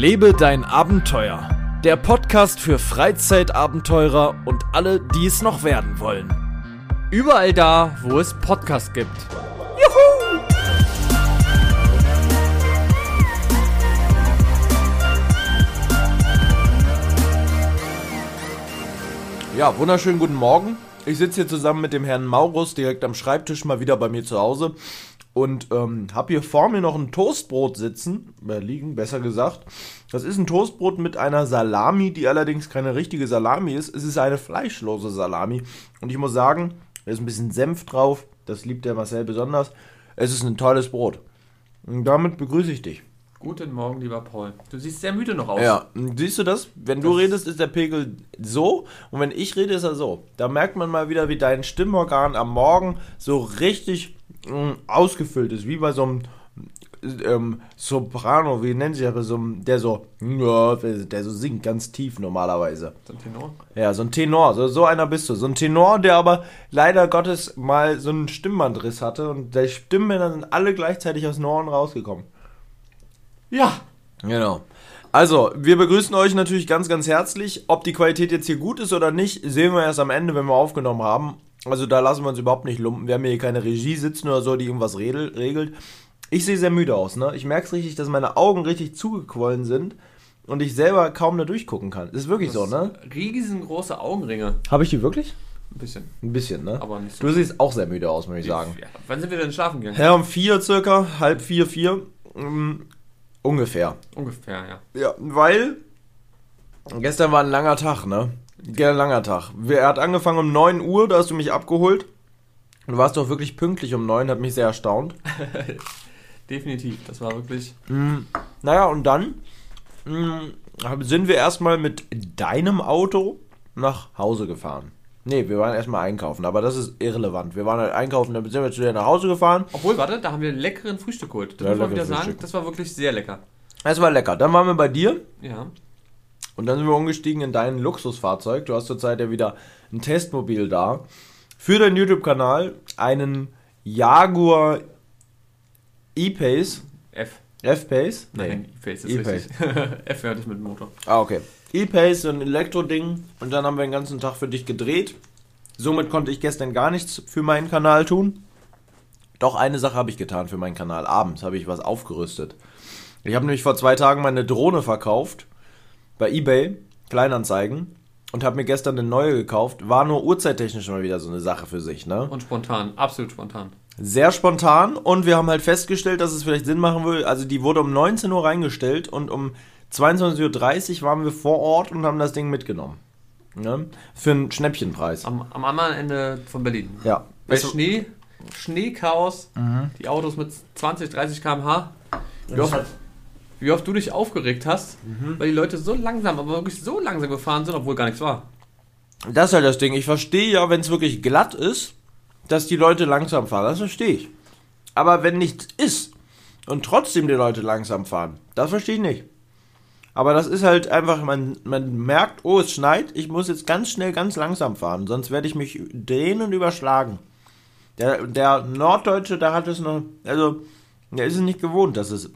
Lebe dein Abenteuer. Der Podcast für Freizeitabenteurer und alle, die es noch werden wollen. Überall da, wo es Podcasts gibt. Ja, wunderschönen guten Morgen. Ich sitze hier zusammen mit dem Herrn Maurus direkt am Schreibtisch mal wieder bei mir zu Hause und ähm, habe hier vor mir noch ein Toastbrot sitzen, äh, liegen, besser gesagt. Das ist ein Toastbrot mit einer Salami, die allerdings keine richtige Salami ist. Es ist eine fleischlose Salami und ich muss sagen, da ist ein bisschen Senf drauf. Das liebt der Marcel besonders. Es ist ein tolles Brot. Und damit begrüße ich dich. Guten Morgen, lieber Paul. Du siehst sehr müde noch aus. Ja, siehst du das? Wenn du redest, ist der Pegel so und wenn ich rede, ist er so. Da merkt man mal wieder, wie dein Stimmorgan am Morgen so richtig ausgefüllt ist, wie bei so einem ähm, Soprano, wie nennen sie das, so, der so, der so singt ganz tief normalerweise. So ein Tenor. Ja, so ein Tenor, so, so einer bist du. So ein Tenor, der aber leider Gottes mal so einen Stimmbandriss hatte und die Stimmbänder sind alle gleichzeitig aus den Ohren rausgekommen. Ja. Genau. Also, wir begrüßen euch natürlich ganz, ganz herzlich. Ob die Qualität jetzt hier gut ist oder nicht, sehen wir erst am Ende, wenn wir aufgenommen haben. Also, da lassen wir uns überhaupt nicht lumpen. Wir haben hier keine Regie sitzen oder so, die irgendwas regelt. Ich sehe sehr müde aus, ne? Ich merke es richtig, dass meine Augen richtig zugequollen sind und ich selber kaum da durchgucken kann. Ist wirklich so, ne? Riesengroße Augenringe. Habe ich die wirklich? Ein bisschen. Ein bisschen, ne? Aber nicht so Du siehst auch sehr müde aus, muss ich sagen. Ja. Wann sind wir denn schlafen gegangen? Ja, um vier circa, halb vier, vier. ähm, ungefähr. Ungefähr, ja. Ja, weil gestern war ein langer Tag, ne? Ein langer Tag. Er hat angefangen um 9 Uhr, da hast du mich abgeholt. Du warst doch wirklich pünktlich um 9, hat mich sehr erstaunt. Definitiv. Das war wirklich. Naja, und dann mh, sind wir erstmal mit deinem Auto nach Hause gefahren. Nee, wir waren erstmal einkaufen, aber das ist irrelevant. Wir waren halt einkaufen, dann sind wir zu dir nach Hause gefahren. Obwohl, warte, da haben wir einen leckeren Frühstück geholt. Das Ja, muss man wieder leckeres sagen. Frühstück. Das war wirklich sehr lecker. Es war lecker. Dann waren wir bei dir Ja. Und dann sind wir umgestiegen in dein Luxusfahrzeug. Du hast zurzeit ja wieder ein Testmobil da. Für deinen YouTube-Kanal einen Jaguar E-Pace. F. F-Pace? Nein, E-Face ist E-Pace. richtig. F hört ich mit dem Motor. Ah, okay. E-Pace, so ein Elektroding. Und dann haben wir den ganzen Tag für dich gedreht. Somit konnte ich gestern gar nichts für meinen Kanal tun. Doch eine Sache habe ich getan für meinen Kanal. Abends habe ich was aufgerüstet. Ich habe nämlich vor zwei Tagen meine Drohne verkauft. Bei eBay. Kleinanzeigen. Und habe mir gestern eine neue gekauft. War nur uhrzeittechnisch mal wieder so eine Sache für sich, ne? Und spontan. Absolut spontan. Sehr spontan und wir haben halt festgestellt, dass es vielleicht Sinn machen würde. Also die wurde um 19 Uhr reingestellt und um 22.30 Uhr waren wir vor Ort und haben das Ding mitgenommen. Ne? Für einen Schnäppchenpreis. Am, am anderen Ende von Berlin. Ja. Bei Es- Schnee, Schneechaos, Mhm. die Autos mit 20, 30 km/h. Oft, wie oft du dich aufgeregt hast, Mhm. weil die Leute so langsam, aber wirklich so langsam gefahren sind, obwohl gar nichts war. Das ist halt das Ding. Ich verstehe ja, wenn es wirklich glatt ist, dass die Leute langsam fahren. Das verstehe ich. Aber wenn nichts ist und trotzdem die Leute langsam fahren, das verstehe ich nicht. Aber das ist halt einfach, man, man merkt, oh, es schneit, ich muss jetzt ganz schnell, ganz langsam fahren, sonst werde ich mich drehen und überschlagen. Der, der Norddeutsche, der hat es noch, also, der ist es nicht gewohnt, dass es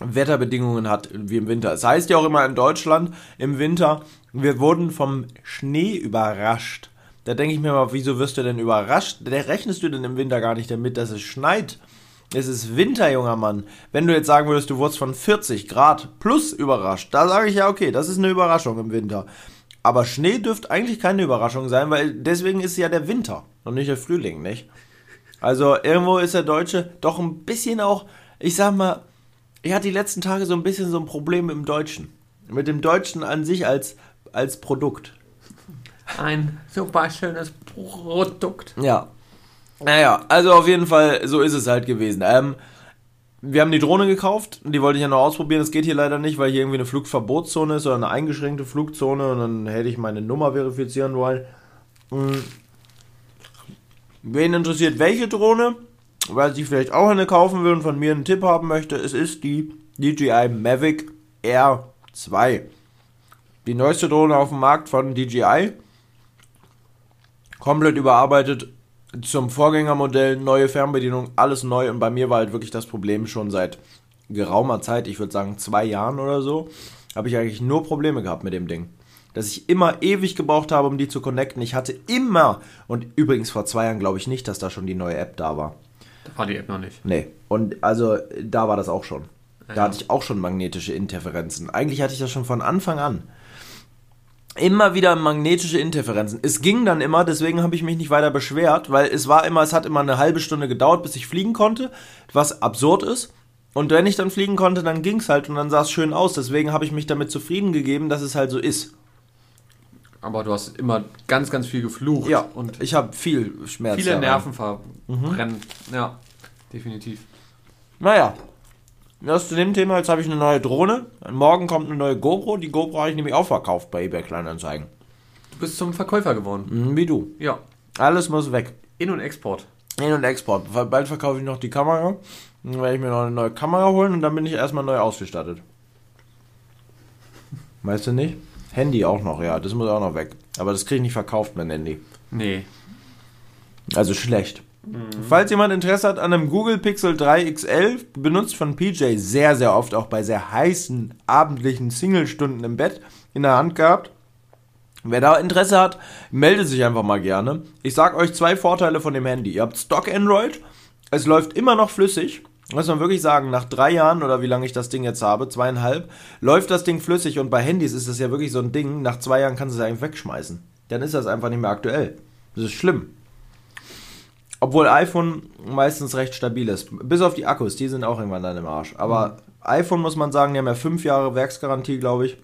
Wetterbedingungen hat wie im Winter. Es heißt ja auch immer in Deutschland im Winter, wir wurden vom Schnee überrascht. Da denke ich mir mal, wieso wirst du denn überrascht? Da rechnest du denn im Winter gar nicht damit, dass es schneit. Es ist Winter, junger Mann. Wenn du jetzt sagen würdest, du wurdest von 40 Grad plus überrascht, da sage ich ja, okay, das ist eine Überraschung im Winter. Aber Schnee dürfte eigentlich keine Überraschung sein, weil deswegen ist ja der Winter und nicht der Frühling, nicht? Also irgendwo ist der Deutsche doch ein bisschen auch, ich sag mal, ich hatte die letzten Tage so ein bisschen so ein Problem mit dem Deutschen. Mit dem Deutschen an sich als, als Produkt. Ein super schönes Produkt. Ja. Naja, also auf jeden Fall, so ist es halt gewesen. Ähm, wir haben die Drohne gekauft, die wollte ich ja noch ausprobieren. Das geht hier leider nicht, weil hier irgendwie eine Flugverbotszone ist oder eine eingeschränkte Flugzone und dann hätte ich meine Nummer verifizieren wollen. Hm. Wen interessiert welche Drohne, weil sie vielleicht auch eine kaufen will und von mir einen Tipp haben möchte, es ist die DJI Mavic Air 2. Die neueste Drohne auf dem Markt von DJI. Komplett überarbeitet zum Vorgängermodell, neue Fernbedienung, alles neu und bei mir war halt wirklich das Problem schon seit geraumer Zeit, ich würde sagen zwei Jahren oder so, habe ich eigentlich nur Probleme gehabt mit dem Ding. Dass ich immer ewig gebraucht habe, um die zu connecten. Ich hatte immer, und übrigens vor zwei Jahren glaube ich nicht, dass da schon die neue App da war. Da war die App noch nicht. Nee, und also da war das auch schon. Da Ja. hatte ich auch schon magnetische Interferenzen. Eigentlich hatte ich das schon von Anfang an. Immer wieder magnetische Interferenzen. Es ging dann immer, deswegen habe ich mich nicht weiter beschwert, weil es war immer, es hat immer eine halbe Stunde gedauert, bis ich fliegen konnte, was absurd ist. Und wenn ich dann fliegen konnte, dann ging es halt und dann sah es schön aus. Deswegen habe ich mich damit zufrieden gegeben, dass es halt so ist. Aber du hast immer ganz, ganz viel geflucht. Ja, Und ich habe viel Schmerz. viele daran. Nerven verbrennen. Ja, definitiv. Naja, das zu dem Thema, jetzt habe ich eine neue Drohne. Morgen kommt eine neue GoPro. Die GoPro habe ich nämlich auch verkauft bei eBay Kleinanzeigen. Du bist zum Verkäufer geworden. Mhm, Wie du. Ja. Alles muss weg. In- und Export. In- und Export. Bald verkaufe ich noch die Kamera. Dann werde ich mir noch eine neue Kamera holen und dann bin ich erstmal neu ausgestattet. Weißt du nicht? Handy auch noch, ja. Das muss auch noch weg. Aber das kriege ich nicht verkauft, mein Handy. Nee. Also schlecht. Falls jemand Interesse hat an einem Google Pixel 3 XL, benutzt von PJ sehr, sehr oft, auch bei sehr heißen abendlichen Singlestunden im Bett in der Hand gehabt. Wer da Interesse hat, meldet sich einfach mal gerne. Ich sag euch zwei Vorteile von dem Handy. Ihr habt Stock Android, es läuft immer noch flüssig. Muss man wirklich sagen, nach drei Jahren oder wie lange ich das Ding jetzt habe, zweieinhalb, läuft das Ding flüssig und bei Handys ist das ja wirklich so ein Ding, nach zwei Jahren kannst du es eigentlich wegschmeißen. Dann ist das einfach nicht mehr aktuell. Das ist schlimm. Obwohl iPhone meistens recht stabil ist. Bis auf die Akkus, die sind auch irgendwann dann im Arsch. Aber iPhone muss man sagen, die haben ja fünf Jahre Werksgarantie, glaube ich.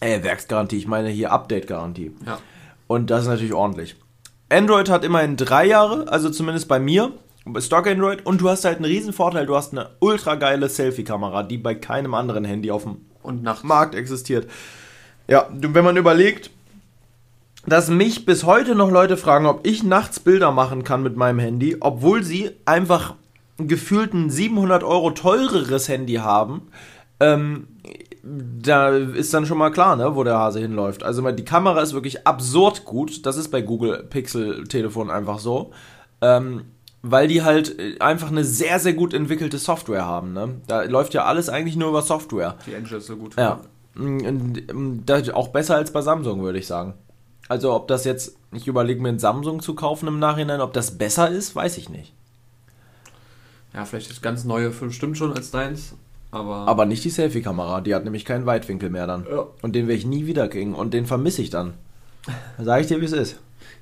Äh, Werksgarantie, ich meine hier Update-Garantie. Ja. Und das ist natürlich ordentlich. Android hat immerhin drei Jahre, also zumindest bei mir. Stock Android. Und du hast halt einen riesen Vorteil, du hast eine ultra geile Selfie-Kamera, die bei keinem anderen Handy auf dem. Markt existiert. Ja, wenn man überlegt, dass mich bis heute noch Leute fragen, ob ich nachts Bilder machen kann mit meinem Handy, obwohl sie einfach gefühlt ein 700 Euro teureres Handy haben, ähm, da ist dann schon mal klar, ne, wo der Hase hinläuft. Also die Kamera ist wirklich absurd gut. Das ist bei Google Pixel Telefon einfach so. Ähm, weil die halt äh, einfach eine sehr, sehr gut entwickelte Software haben. Ne? Da läuft ja alles eigentlich nur über Software. Die Engine ist so gut. Ja. Und, ähm, das auch besser als bei Samsung, würde ich sagen. Also ob das jetzt, ich überlege mir ein Samsung zu kaufen im Nachhinein, ob das besser ist, weiß ich nicht. Ja, vielleicht das ganz neue bestimmt schon als deins. Aber. Aber nicht die Selfie-Kamera, die hat nämlich keinen Weitwinkel mehr dann. Ja. Und den werde ich nie wieder kriegen und den vermisse ich dann. Sag ich dir, wie es ist.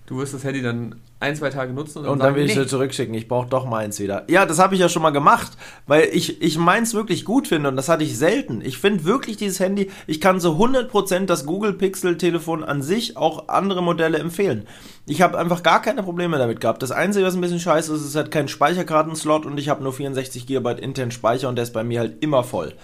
Du wirst das Handy dann ein, zwei Tage nutzen und dann, Und dann sagen, will ich nee. es zurückschicken. Ich brauche doch meins wieder. Ja, das habe ich ja schon mal gemacht, weil ich, ich meins wirklich gut finde und das hatte ich selten. Ich finde wirklich dieses Handy, ich kann so 100% das Google Pixel Telefon an sich auch andere Modelle empfehlen. Ich habe einfach gar keine Probleme damit gehabt. Das Einzige, was ein bisschen scheiße ist, ist, es hat keinen Speicherkartenslot und ich habe nur 64 GB internen Speicher und der ist bei mir halt immer voll.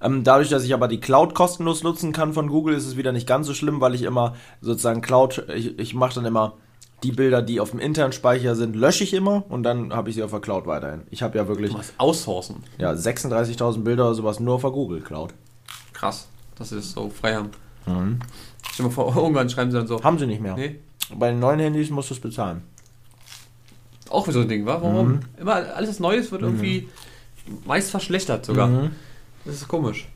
Ähm, dadurch, dass ich aber die Cloud kostenlos nutzen kann von Google, ist es wieder nicht ganz so schlimm, weil ich immer sozusagen Cloud, ich, ich mache dann immer die Bilder, die auf dem internen Speicher sind, lösche ich immer und dann habe ich sie auf der Cloud weiterhin. Ich habe ja wirklich Du musst outsourcen. ja, 36.000 Bilder oder sowas nur auf der Google Cloud. Krass, dass sie das so frei haben. Mhm. Stell mal vor, irgendwann schreiben sie dann so. Haben sie nicht mehr. Nee, Bei den neuen Handys musst du es bezahlen. auch wieder so ein Ding, wa? Warum? Mhm. Immer alles was Neues wird irgendwie meist verschlechtert sogar. Mhm. Das ist komisch.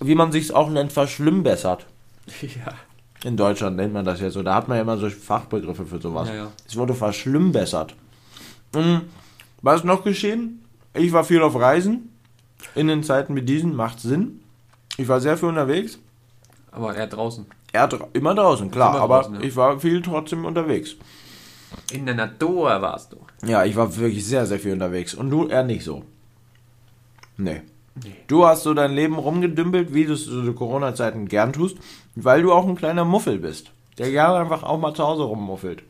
Wie man sich auch nennt, verschlimmbessert. ja. In Deutschland nennt man das ja so. Da hat man ja immer so Fachbegriffe für sowas. Ja, ja. Es wurde verschlimmbessert. Mhm. Was ist noch geschehen? Ich war viel auf Reisen. In den Zeiten wie diesen macht Sinn. Ich war sehr viel unterwegs. Aber er draußen. Er hat immer draußen, klar, Immer aber draußen, ja. ich war viel trotzdem unterwegs. In der Natur warst du. Ja, ich war wirklich sehr, sehr viel unterwegs. Und du eher nicht so. Nee. Nee. Du hast so dein Leben rumgedümpelt, wie du es zu Corona-Zeiten gern tust, weil du auch ein kleiner Muffel bist. Der gerne einfach auch mal zu Hause rummuffelt.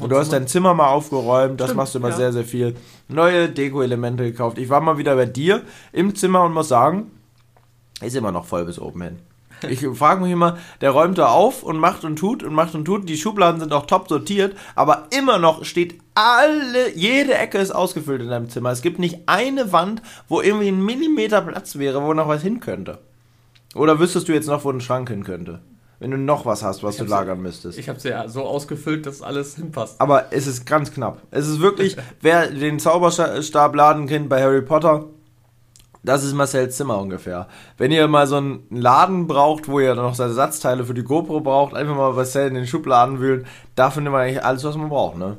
Und du hast dein Zimmer mal aufgeräumt, das Stimmt, machst du immer ja. sehr, sehr viel. Neue Deko-Elemente gekauft. Ich war mal wieder bei dir im Zimmer und muss sagen, ist immer noch voll bis oben hin. Ich frage mich immer, der räumt da auf und macht und tut und macht und tut. Die Schubladen sind auch top sortiert, aber immer noch steht alle, jede Ecke ist ausgefüllt in deinem Zimmer. Es gibt nicht eine Wand, wo irgendwie ein Millimeter Platz wäre, wo noch was hin könnte. Oder wüsstest du jetzt noch, wo ein Schrank hin könnte? Wenn du noch was hast, was du lagern müsstest. Ich habe es ja so ausgefüllt, dass alles hinpasst. Aber es ist ganz knapp. Es ist wirklich, wer den Zauberstab laden kennt bei Harry Potter, Das ist Marcel's Zimmer ungefähr. Wenn ihr mal so einen Laden braucht, wo ihr noch Ersatzteile für die GoPro braucht, einfach mal Marcel in den Schubladen wühlen. Da findet man eigentlich alles, was man braucht, ne?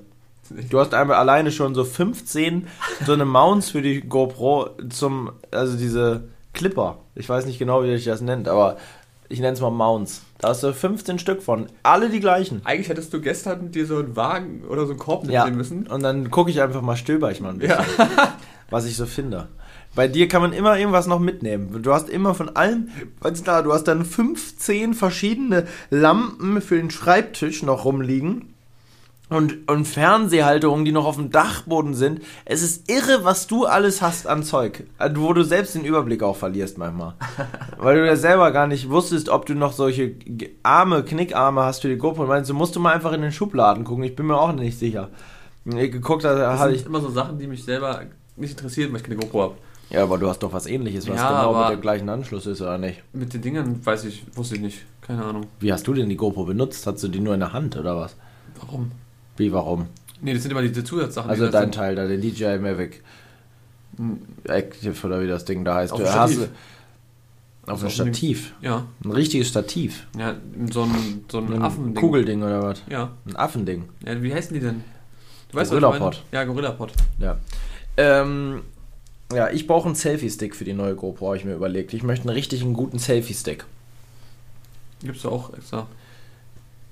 Du hast einmal alleine schon so 15 so eine Mounts für die GoPro zum, also diese Clipper. Ich weiß nicht genau, wie sich das nennt, aber ich nenne es mal Mounts. Da hast du 15 Stück von. Alle die gleichen. Eigentlich hättest du gestern dir so einen Wagen oder so einen Korb Ja. mitnehmen müssen. Und dann gucke ich einfach mal, stöber ich mal ein bisschen, Ja. was ich so finde. Bei dir kann man immer irgendwas noch mitnehmen. Du hast immer von allem, ist da, du hast dann 15 verschiedene Lampen für den Schreibtisch noch rumliegen. Und, und Fernsehhalterungen, die noch auf dem Dachboden sind. Es ist irre, was du alles hast an Zeug. Also, Wo du selbst den Überblick auch verlierst manchmal. Weil du ja selber gar nicht wusstest, ob du noch solche Arme, Knickarme hast für die GoPro. Und meinst, du musst du mal einfach in den Schubladen gucken. Ich bin mir auch nicht sicher. Ich geguckt, da sind ich. immer so Sachen, die mich selber nicht interessieren, weil ich keine GoPro habe. Ja, aber du hast doch was ähnliches, was Ja, genau mit dem gleichen Anschluss ist, oder nicht? Mit den Dingen weiß ich, wusste ich nicht. Keine Ahnung. Wie hast du denn die GoPro benutzt? Hast du die nur in der Hand, oder was? Warum? Wie, warum? Nee, das sind immer diese Zusatzsachen. Also die dein sind. Teil da, den DJI Mavic Active oder wie das Ding da heißt. Auf Du hast auf ein Stativ. Ja, Ein richtiges Stativ. ja, so ein, so ein Ein Affending. Kugelding oder was? Ja. Ein Affending. ja, wie heißen die denn? Du Gorillapod. Ja, Gorillapod. Ja. Ähm, ja, ich brauche einen Selfie-Stick für die neue GoPro, habe ich mir überlegt. Ich möchte einen richtigen guten Selfie-Stick. Gibt's da auch extra.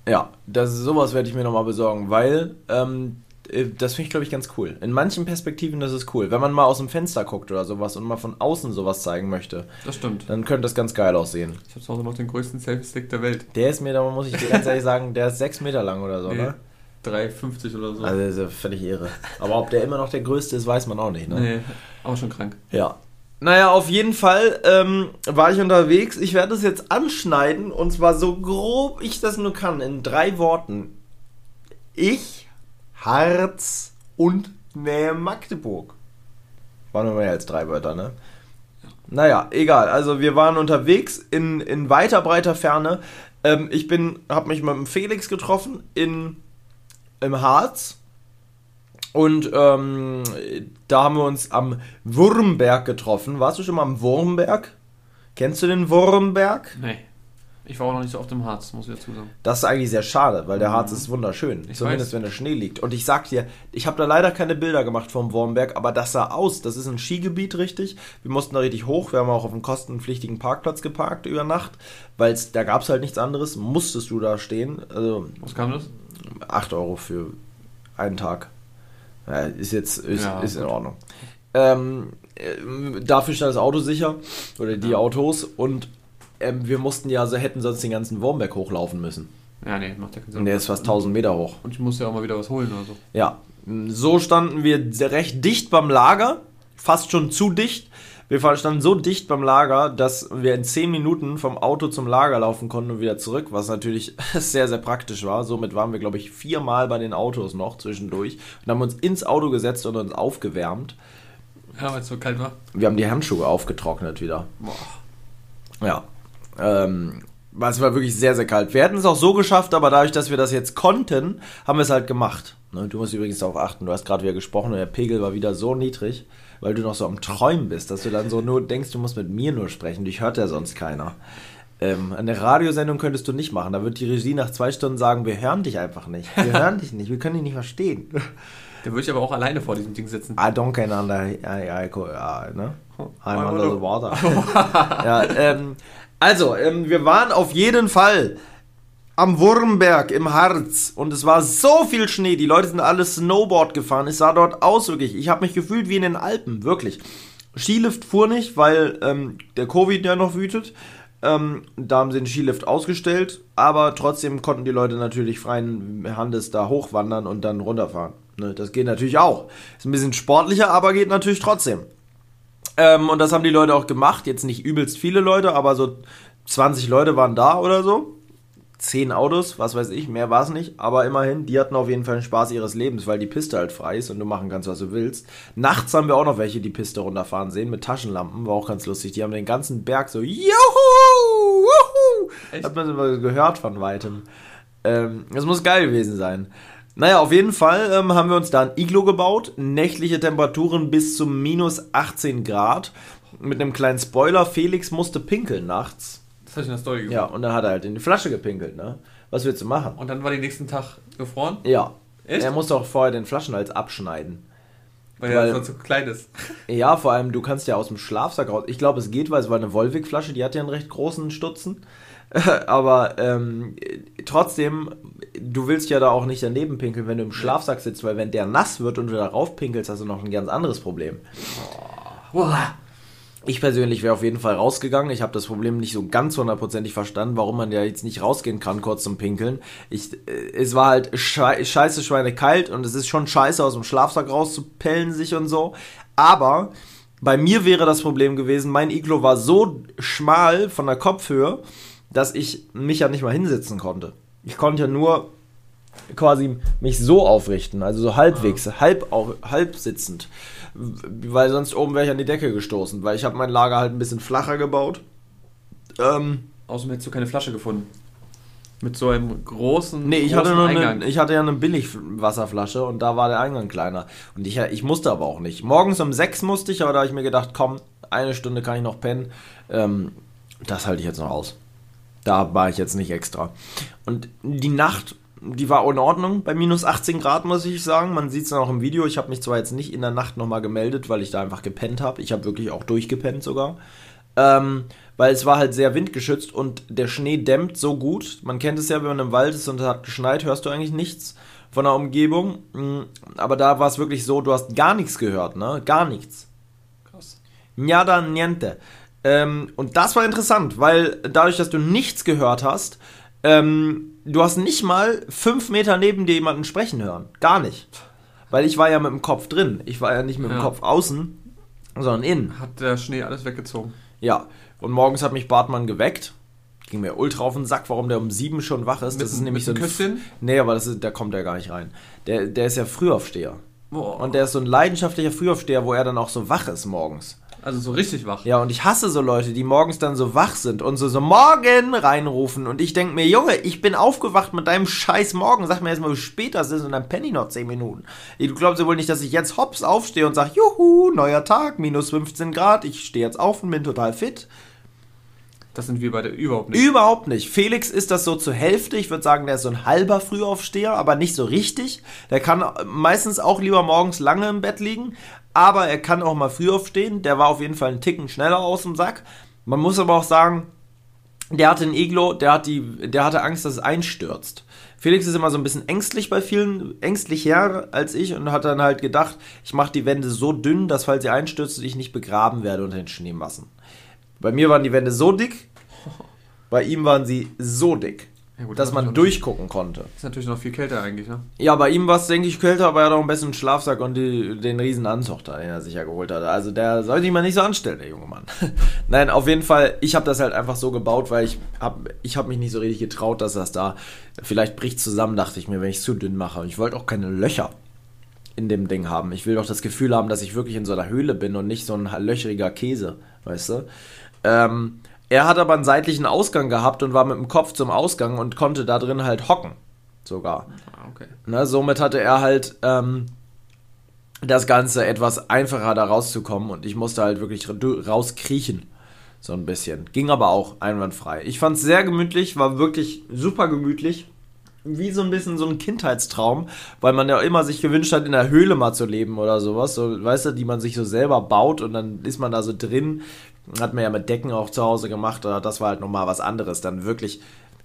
Ja, das, sowas werde ich mir nochmal besorgen, weil ähm, äh, das finde ich, glaube ich, ganz cool. In manchen Perspektiven das ist cool. Wenn man mal aus dem Fenster guckt oder sowas und mal von außen sowas zeigen möchte, Das stimmt. dann könnte das ganz geil aussehen. Ich habe zu Hause noch den größten Selfie-Stick der Welt. Der ist mir, da muss ich dir ganz ehrlich sagen, der ist sechs Meter lang oder so, Nee. ne? 3,50 oder so. Also das ist ja völlig irre. Aber ob der immer noch der größte ist, weiß man auch nicht, ne? nee, aber schon krank. Ja. Naja, auf jeden Fall ähm, war ich unterwegs. Ich werde es jetzt anschneiden und zwar so grob ich das nur kann, in drei Worten. Ich, Harz und Nähe Magdeburg. Waren nur mehr als drei Wörter, ne? Naja, egal. Also wir waren unterwegs in, in weiter breiter Ferne. Ähm, ich bin, habe mich mit dem Felix getroffen in, im Harz. Und ähm, da haben wir uns am Wurmberg getroffen. Warst du schon mal am Wurmberg? Kennst du den Wurmberg? Nee. Ich war auch noch nicht so oft im Harz, muss ich dazu sagen. Das ist eigentlich sehr schade, weil der Harz ist wunderschön. Ich zumindest weiß. wenn der Schnee liegt. Und ich sag dir, ich habe da leider keine Bilder gemacht vom Wurmberg, aber das sah aus. Das ist ein Skigebiet, richtig. Wir mussten da richtig hoch. Wir haben auch auf einem kostenpflichtigen Parkplatz geparkt über Nacht, weil da gab es halt nichts anderes. Musstest du da stehen. Also Was kam das? 8 Euro für einen Tag. Ja, ist jetzt ist, Ja, ist in. Ordnung. Ähm, äh, dafür stand das Auto sicher oder die Ja. Autos und ähm, wir mussten ja, also hätten sonst den ganzen Wurmberg hochlaufen müssen. Ja, nee, macht ja keinen Sinn. Und der ist fast 1000 Meter hoch. Und ich muss ja auch mal wieder was holen oder so. Ja, so standen wir recht dicht beim Lager, fast schon zu dicht. Wir standen so dicht beim Lager, dass wir in 10 Minuten vom Auto zum Lager laufen konnten und wieder zurück, was natürlich sehr, sehr praktisch war. Somit waren wir, glaube ich, viermal bei den Autos noch zwischendurch und haben uns ins Auto gesetzt und uns aufgewärmt. Ja, weil es so kalt war. Wir haben die Handschuhe aufgetrocknet wieder. Boah. Ja. Ähm, weil es war wirklich sehr, sehr kalt. Wir hätten es auch so geschafft, aber dadurch, dass wir das jetzt konnten, haben wir es halt gemacht. Ne, Du musst übrigens darauf achten, du hast gerade wieder gesprochen und der Pegel war wieder so niedrig, weil du noch so am Träumen bist, dass du dann so nur denkst, du musst mit mir nur sprechen. Dich hört ja sonst keiner. Ähm, eine Radiosendung könntest du nicht machen. Da wird die Regie nach zwei Stunden sagen, wir hören dich einfach nicht. Wir hören dich nicht, wir können dich nicht verstehen. Da würde ich aber auch alleine vor diesem Ding sitzen. I don't can under, I, I, I, ne? I'm I under the water. ja, ähm, also, ähm, wir waren auf jeden Fall am Wurmberg im Harz und es war so viel Schnee. Die Leute sind alle Snowboard gefahren. Es sah dort aus, wirklich. Ich habe mich gefühlt wie in den Alpen, wirklich. Skilift fuhr nicht, weil ähm, der Covid ja noch wütet. Ähm, da haben sie den Skilift ausgestellt, aber trotzdem konnten die Leute natürlich freien Handes da hochwandern und dann runterfahren. Ne, das geht natürlich auch. Ist ein bisschen sportlicher, aber geht natürlich trotzdem. Ähm, und das haben die Leute auch gemacht. Jetzt nicht übelst viele Leute, aber so 20 Leute waren da oder so. 10 Autos, was weiß ich, mehr war es nicht. Aber immerhin, die hatten auf jeden Fall den Spaß ihres Lebens, weil die Piste halt frei ist und du machen kannst, was du willst. Nachts haben wir auch noch welche die Piste runterfahren sehen mit Taschenlampen, war auch ganz lustig. Die haben den ganzen Berg so, juhu, wuhu, Echt? hat man gehört von weitem. Ähm, das muss geil gewesen sein. Naja, auf jeden Fall ähm, haben wir uns da ein Iglo gebaut. Nächtliche Temperaturen bis zu minus 18 Grad. Mit einem kleinen Spoiler, Felix musste pinkeln nachts. Das habe ich in der Story gemacht. Ja, und dann hat er halt in die Flasche gepinkelt, ne? Was willst du machen? Und dann war den nächsten Tag gefroren, Ja. Echt? Er musste auch vorher den Flaschenhals abschneiden. weil, Weil- er sonst so klein ist. Ja, vor allem, du kannst ja aus dem Schlafsack raus. Ich glaube, es geht, weil es war eine Volvic-Flasche, die hat ja einen recht großen Stutzen. Aber ähm, trotzdem, du willst ja da auch nicht daneben pinkeln, wenn du im Schlafsack sitzt, weil wenn der nass wird und du darauf pinkelst, hast du noch ein ganz anderes Problem. Ich persönlich wäre auf jeden Fall rausgegangen. Ich habe das Problem nicht so ganz hundertprozentig verstanden, warum man ja jetzt nicht rausgehen kann, kurz zum Pinkeln. Ich, äh, es war halt schei scheiße Schweine kalt und es ist schon scheiße, aus dem Schlafsack rauszupellen sich und so. Aber bei mir wäre das Problem gewesen, mein Iglo war so schmal von der Kopfhöhe, dass ich mich ja nicht mal hinsetzen konnte. Ich konnte ja nur quasi mich so aufrichten, also so halbwegs, halb, au- halb sitzend. Weil sonst oben wäre ich an die Decke gestoßen, weil ich habe mein Lager halt ein bisschen flacher gebaut. Ähm, Außerdem hättest du keine Flasche gefunden. Mit so einem großen, nee, ich großen hatte, nur Eingang. eine, ich hatte ja eine Billigwasserflasche und da war der Eingang kleiner. Und ich, ich musste aber auch nicht. Morgens um sechs musste ich, aber da habe ich mir gedacht, komm, eine Stunde kann ich noch pennen. Ähm, das halte ich jetzt noch aus. Da war ich jetzt nicht extra. Und die Nacht, die war in Ordnung bei minus 18 Grad, muss ich sagen. Man sieht es dann auch im Video. Ich habe mich zwar jetzt nicht in der Nacht nochmal gemeldet, weil ich da einfach gepennt habe. Ich habe wirklich auch durchgepennt sogar. Ähm, weil es war halt sehr windgeschützt und der Schnee dämmt so gut. Man kennt es ja, wenn man im Wald ist und es hat geschneit, hörst du eigentlich nichts von der Umgebung. Mm, Aber da war es wirklich so, du hast gar nichts gehört, ne? Gar nichts. Krass. Nada niente. Ähm, und das war interessant, weil dadurch, dass du nichts gehört hast, ähm, du hast nicht mal fünf Meter neben dir jemanden sprechen hören. Gar nicht. Weil ich war ja mit dem Kopf drin. Ich war ja nicht mit dem Ja. Kopf außen, sondern innen. Hat der Schnee alles weggezogen. Ja. Und morgens hat mich Bartmann geweckt. Ging mir ultra auf den Sack, warum der um sieben schon wach ist. Mit das ist nämlich so ein. Küsschen? Nee, aber das ist, da kommt er gar nicht rein. Der, der ist ja Frühaufsteher. Boah. Und der ist so ein leidenschaftlicher Frühaufsteher, wo er dann auch so wach ist morgens. Also so richtig wach. Ja, und ich hasse so Leute, die morgens dann so wach sind und so, so morgen reinrufen. Und ich denke mir, Junge, ich bin aufgewacht mit deinem scheiß Morgen. Sag mir erst mal, wie spät das ist und dann penny noch 10 Minuten. Du glaubst ja wohl nicht, dass ich jetzt hops aufstehe und sag, juhu, neuer Tag, minus 15 Grad, ich stehe jetzt auf und bin total fit. Das sind wir beide überhaupt nicht. Überhaupt nicht. Felix ist das so zur Hälfte. Ich würde sagen, der ist so ein halber Frühaufsteher, aber nicht so richtig. Der kann meistens auch lieber morgens lange im Bett liegen, aber er kann auch mal früh aufstehen. Der war auf jeden Fall einen Ticken schneller aus dem Sack. Man muss aber auch sagen, der hatte ein Iglo, der, hat der hatte Angst, dass es einstürzt. Felix ist immer so ein bisschen ängstlich bei vielen, ängstlicher als ich und hat dann halt gedacht, ich mache die Wände so dünn, dass falls sie einstürzt, ich nicht begraben werde unter den Schneemassen. Bei mir waren die Wände so dick, bei ihm waren sie so dick, Ja gut, dass das man durchgucken konnte. Ist natürlich noch viel kälter eigentlich, ne? Ja, bei ihm war es, denke ich, kälter, aber er hat auch einen besseren Schlafsack und die, den riesen Anzug da, den er sich ja geholt hat. Also der soll sich mal nicht so anstellen, der junge Mann. Nein, auf jeden Fall, ich habe das halt einfach so gebaut, weil ich habe ich hab mich nicht so richtig getraut, dass das da vielleicht bricht zusammen, dachte ich mir, wenn ich es zu dünn mache. Und ich wollte auch keine Löcher in dem Ding haben. Ich will doch das Gefühl haben, dass ich wirklich in so einer Höhle bin und nicht so ein löcheriger Käse, weißt du? Ähm, er hat aber einen seitlichen Ausgang gehabt und war mit dem Kopf zum Ausgang und konnte da drin halt hocken. Sogar. Ah, okay. Ne, somit hatte er halt ähm, das Ganze etwas einfacher da rauszukommen und ich musste halt wirklich ra- rauskriechen. So ein bisschen. Ging aber auch einwandfrei. Ich fand es sehr gemütlich, war wirklich super gemütlich. Wie so ein bisschen so ein Kindheitstraum, weil man ja immer sich gewünscht hat, in der Höhle mal zu leben oder sowas. So, weißt du, die man sich so selber baut und dann ist man da so drin. Hat man ja mit Decken auch zu Hause gemacht, das war halt nochmal was anderes. Dann wirklich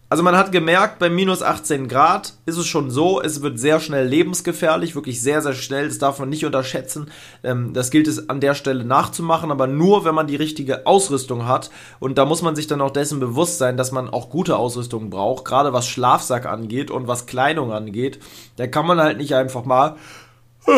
also man hat gemerkt, bei minus 18 Grad ist es schon so, es wird sehr schnell lebensgefährlich, wirklich sehr, sehr schnell, das darf man nicht unterschätzen. Ähm, das gilt es an der Stelle nachzumachen, aber nur, wenn man die richtige Ausrüstung hat. Und da muss man sich dann auch dessen bewusst sein, dass man auch gute Ausrüstung braucht, gerade was Schlafsack angeht und was Kleidung angeht. Da kann man halt nicht einfach mal...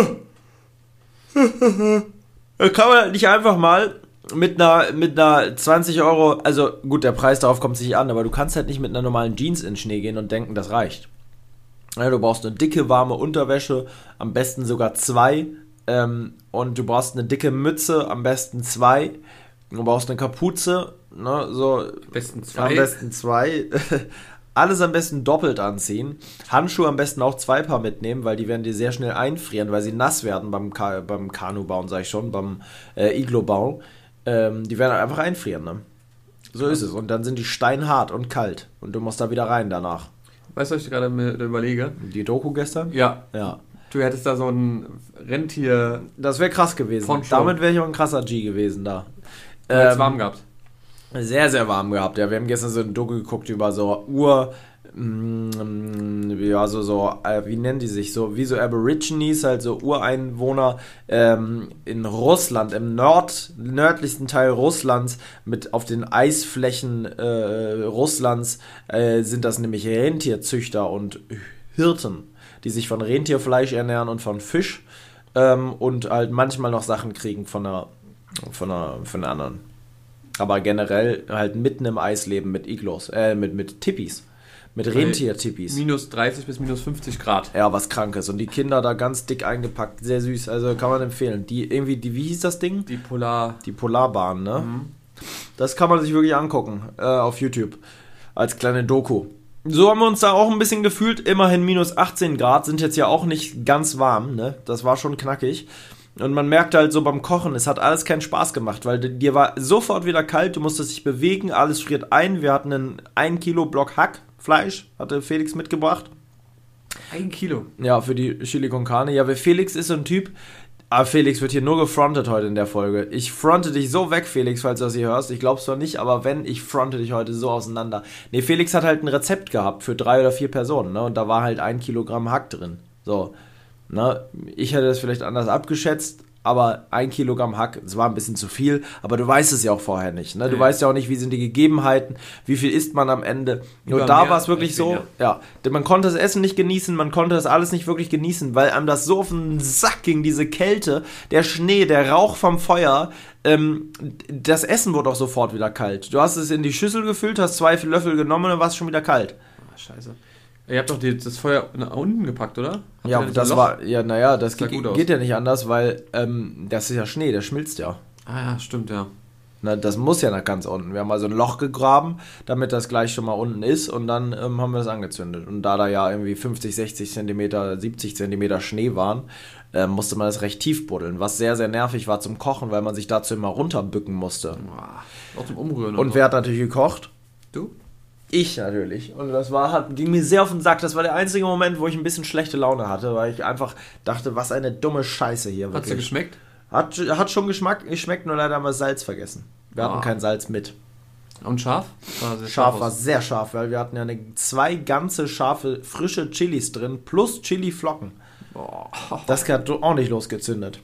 Da kann man halt nicht einfach mal mit einer, mit einer 20 Euro, also gut, der Preis darauf kommt sich an, aber du kannst halt nicht mit einer normalen Jeans in den Schnee gehen und denken, das reicht. Ja, du brauchst eine dicke, warme Unterwäsche, am besten sogar zwei. Ähm, und du brauchst eine dicke Mütze, am besten zwei. Du brauchst eine Kapuze, ne, so Am besten am zwei. besten zwei. Alles am besten doppelt anziehen. Handschuhe am besten auch zwei Paar mitnehmen, weil die werden dir sehr schnell einfrieren, weil sie nass werden beim, Ka beim Kanubauen, sag ich schon, beim äh, Iglo-Bau. Ähm, die werden einfach einfrieren, ne? So ist es. Und dann sind die steinhart und kalt. Und du musst da wieder rein danach. Weißt du, was ich gerade mir überlege? Die Doku gestern? Ja. Ja. Du hättest da so ein Rentier Das wäre krass gewesen. Von. Damit wäre ich auch ein krasser G gewesen da. ähm, Ähm, warm gehabt. Sehr, sehr warm gehabt. Ja, wir haben gestern so ein Doku geguckt über so Ur. Mm, Ja, so, so, äh, wie nennen die sich? So, wie so Aborigines, halt so Ureinwohner ähm, in Russland, im Nord, nördlichsten Teil Russlands, mit auf den Eisflächen äh, Russlands, äh, sind das nämlich Rentierzüchter und Hirten, die sich von Rentierfleisch ernähren und von Fisch ähm, und halt manchmal noch Sachen kriegen von einer, von einer, von einer anderen. Aber generell halt mitten im Eis leben mit Iglos, äh, mit, mit Tippis. Mit Rentier-Tippis. Minus 30 bis minus 50 Grad. Ja, was krankes. Und die Kinder da ganz dick eingepackt, sehr süß. Also kann man empfehlen. Die irgendwie, die, wie hieß das Ding? Die Polar. Die Polarbahn, ne? Mhm. Das kann man sich wirklich angucken äh, auf YouTube. Als kleine Doku. So haben wir uns da auch ein bisschen gefühlt. Immerhin minus 18 Grad sind jetzt ja auch nicht ganz warm, ne? Das war schon knackig. Und man merkt halt so beim Kochen, es hat alles keinen Spaß gemacht, weil dir war sofort wieder kalt, du musstest dich bewegen, alles friert ein. Wir hatten einen 1 Kilo Block Hackfleisch, hatte Felix mitgebracht. Ein Kilo. Ja, für die Chili con Carne. Ja, weil Felix ist so ein Typ. Ah, Felix wird hier nur gefrontet heute in der Folge. Ich fronte dich so weg, Felix, falls du das hier hörst. Ich glaub's zwar nicht, aber wenn, ich fronte dich heute so auseinander. Nee, Felix hat halt ein Rezept gehabt für drei oder vier Personen, ne? Und da war halt ein Kilogramm Hack drin. So. Ne? Ich hätte das vielleicht anders abgeschätzt, aber ein Kilogramm Hack, es war ein bisschen zu viel, aber du weißt es ja auch vorher nicht. Ne? Du Nee. weißt ja auch nicht, wie sind die Gegebenheiten, wie viel isst man am Ende. Nur da war es wirklich so, ja, denn man konnte das Essen nicht genießen, man konnte das alles nicht wirklich genießen, weil einem das so auf den Sack ging, diese Kälte, der Schnee, der Rauch vom Feuer. Ähm, das Essen wurde auch sofort wieder kalt. Du hast es in die Schüssel gefüllt, hast zwei Löffel genommen und dann war es schon wieder kalt. Ah, scheiße. Ihr habt doch die, das Feuer nach unten gepackt, oder? Habt Ja, das war, ja, naja, das sah geht, geht ja nicht anders, weil ähm, das ist ja Schnee, der schmilzt ja. Ah ja, stimmt, ja. Na, das muss ja nach ganz unten. Wir haben also ein Loch gegraben, damit das gleich schon mal unten ist und dann ähm, haben wir das angezündet. Und da da ja irgendwie 50, 60 Zentimeter, 70 Zentimeter Schnee waren, ähm, musste man das recht tief buddeln, was sehr, sehr nervig war zum Kochen, weil man sich dazu immer runterbücken musste. Auch zum Umrühren. Und wer hat natürlich gekocht? Du? Ich natürlich. Und das war, hat, ging mir sehr auf den Sack. Das war der einzige Moment, wo ich ein bisschen schlechte Laune hatte, weil ich einfach dachte, was eine dumme Scheiße hier. Dir wirklich. geschmeckt? Hat, hat schon Geschmack, geschmeckt, nur leider haben wir Salz vergessen. Wir hatten Ah. kein Salz mit. Und scharf? War Scharf aus. war sehr scharf, weil wir hatten ja eine, zwei ganze scharfe, frische Chilis drin, plus Chili-Flocken. Das hat auch nicht losgezündet.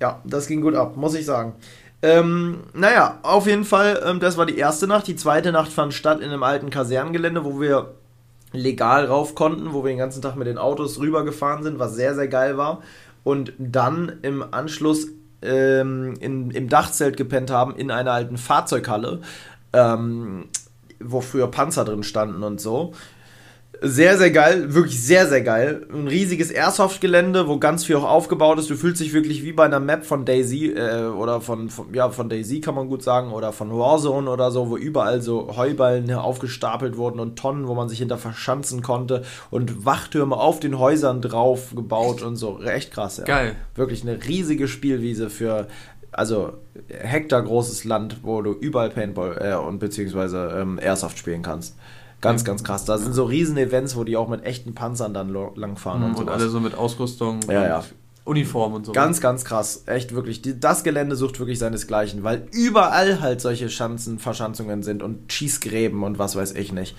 Ja, das ging gut ab, muss ich sagen. Ähm, naja, auf jeden Fall, ähm, das war die erste Nacht. Die zweite Nacht fand statt in einem alten Kasernengelände, wo wir legal rauf konnten, wo wir den ganzen Tag mit den Autos rübergefahren sind, was sehr, sehr geil war. Und dann im Anschluss ähm, in, im Dachzelt gepennt haben in einer alten Fahrzeughalle, ähm, wo früher Panzer drin standen und so. Sehr, sehr geil, wirklich sehr, sehr geil. Ein riesiges Airsoft-Gelände, wo ganz viel auch aufgebaut ist. Du fühlst dich wirklich wie bei einer Map von Daisy äh, oder von, von, ja, von Daisy kann man gut sagen oder von Warzone oder so, wo überall so Heuballen aufgestapelt wurden und Tonnen, wo man sich hinter verschanzen konnte und Wachtürme auf den Häusern drauf gebaut und so. Echt krass, ja. Geil. Wirklich eine riesige Spielwiese für, also Hektar großes Land, wo du überall Paintball äh, und beziehungsweise ähm, Airsoft spielen kannst. Ganz, ganz krass. Da sind so riesen Events, wo die auch mit echten Panzern dann langfahren und, Und, sowas. alle so mit Ausrüstung Ja, und ja. Uniform und so. Ganz, ganz krass. Echt wirklich. Die, das Gelände sucht wirklich seinesgleichen, weil überall halt solche Schanzen, Verschanzungen sind und Schießgräben und was weiß ich nicht.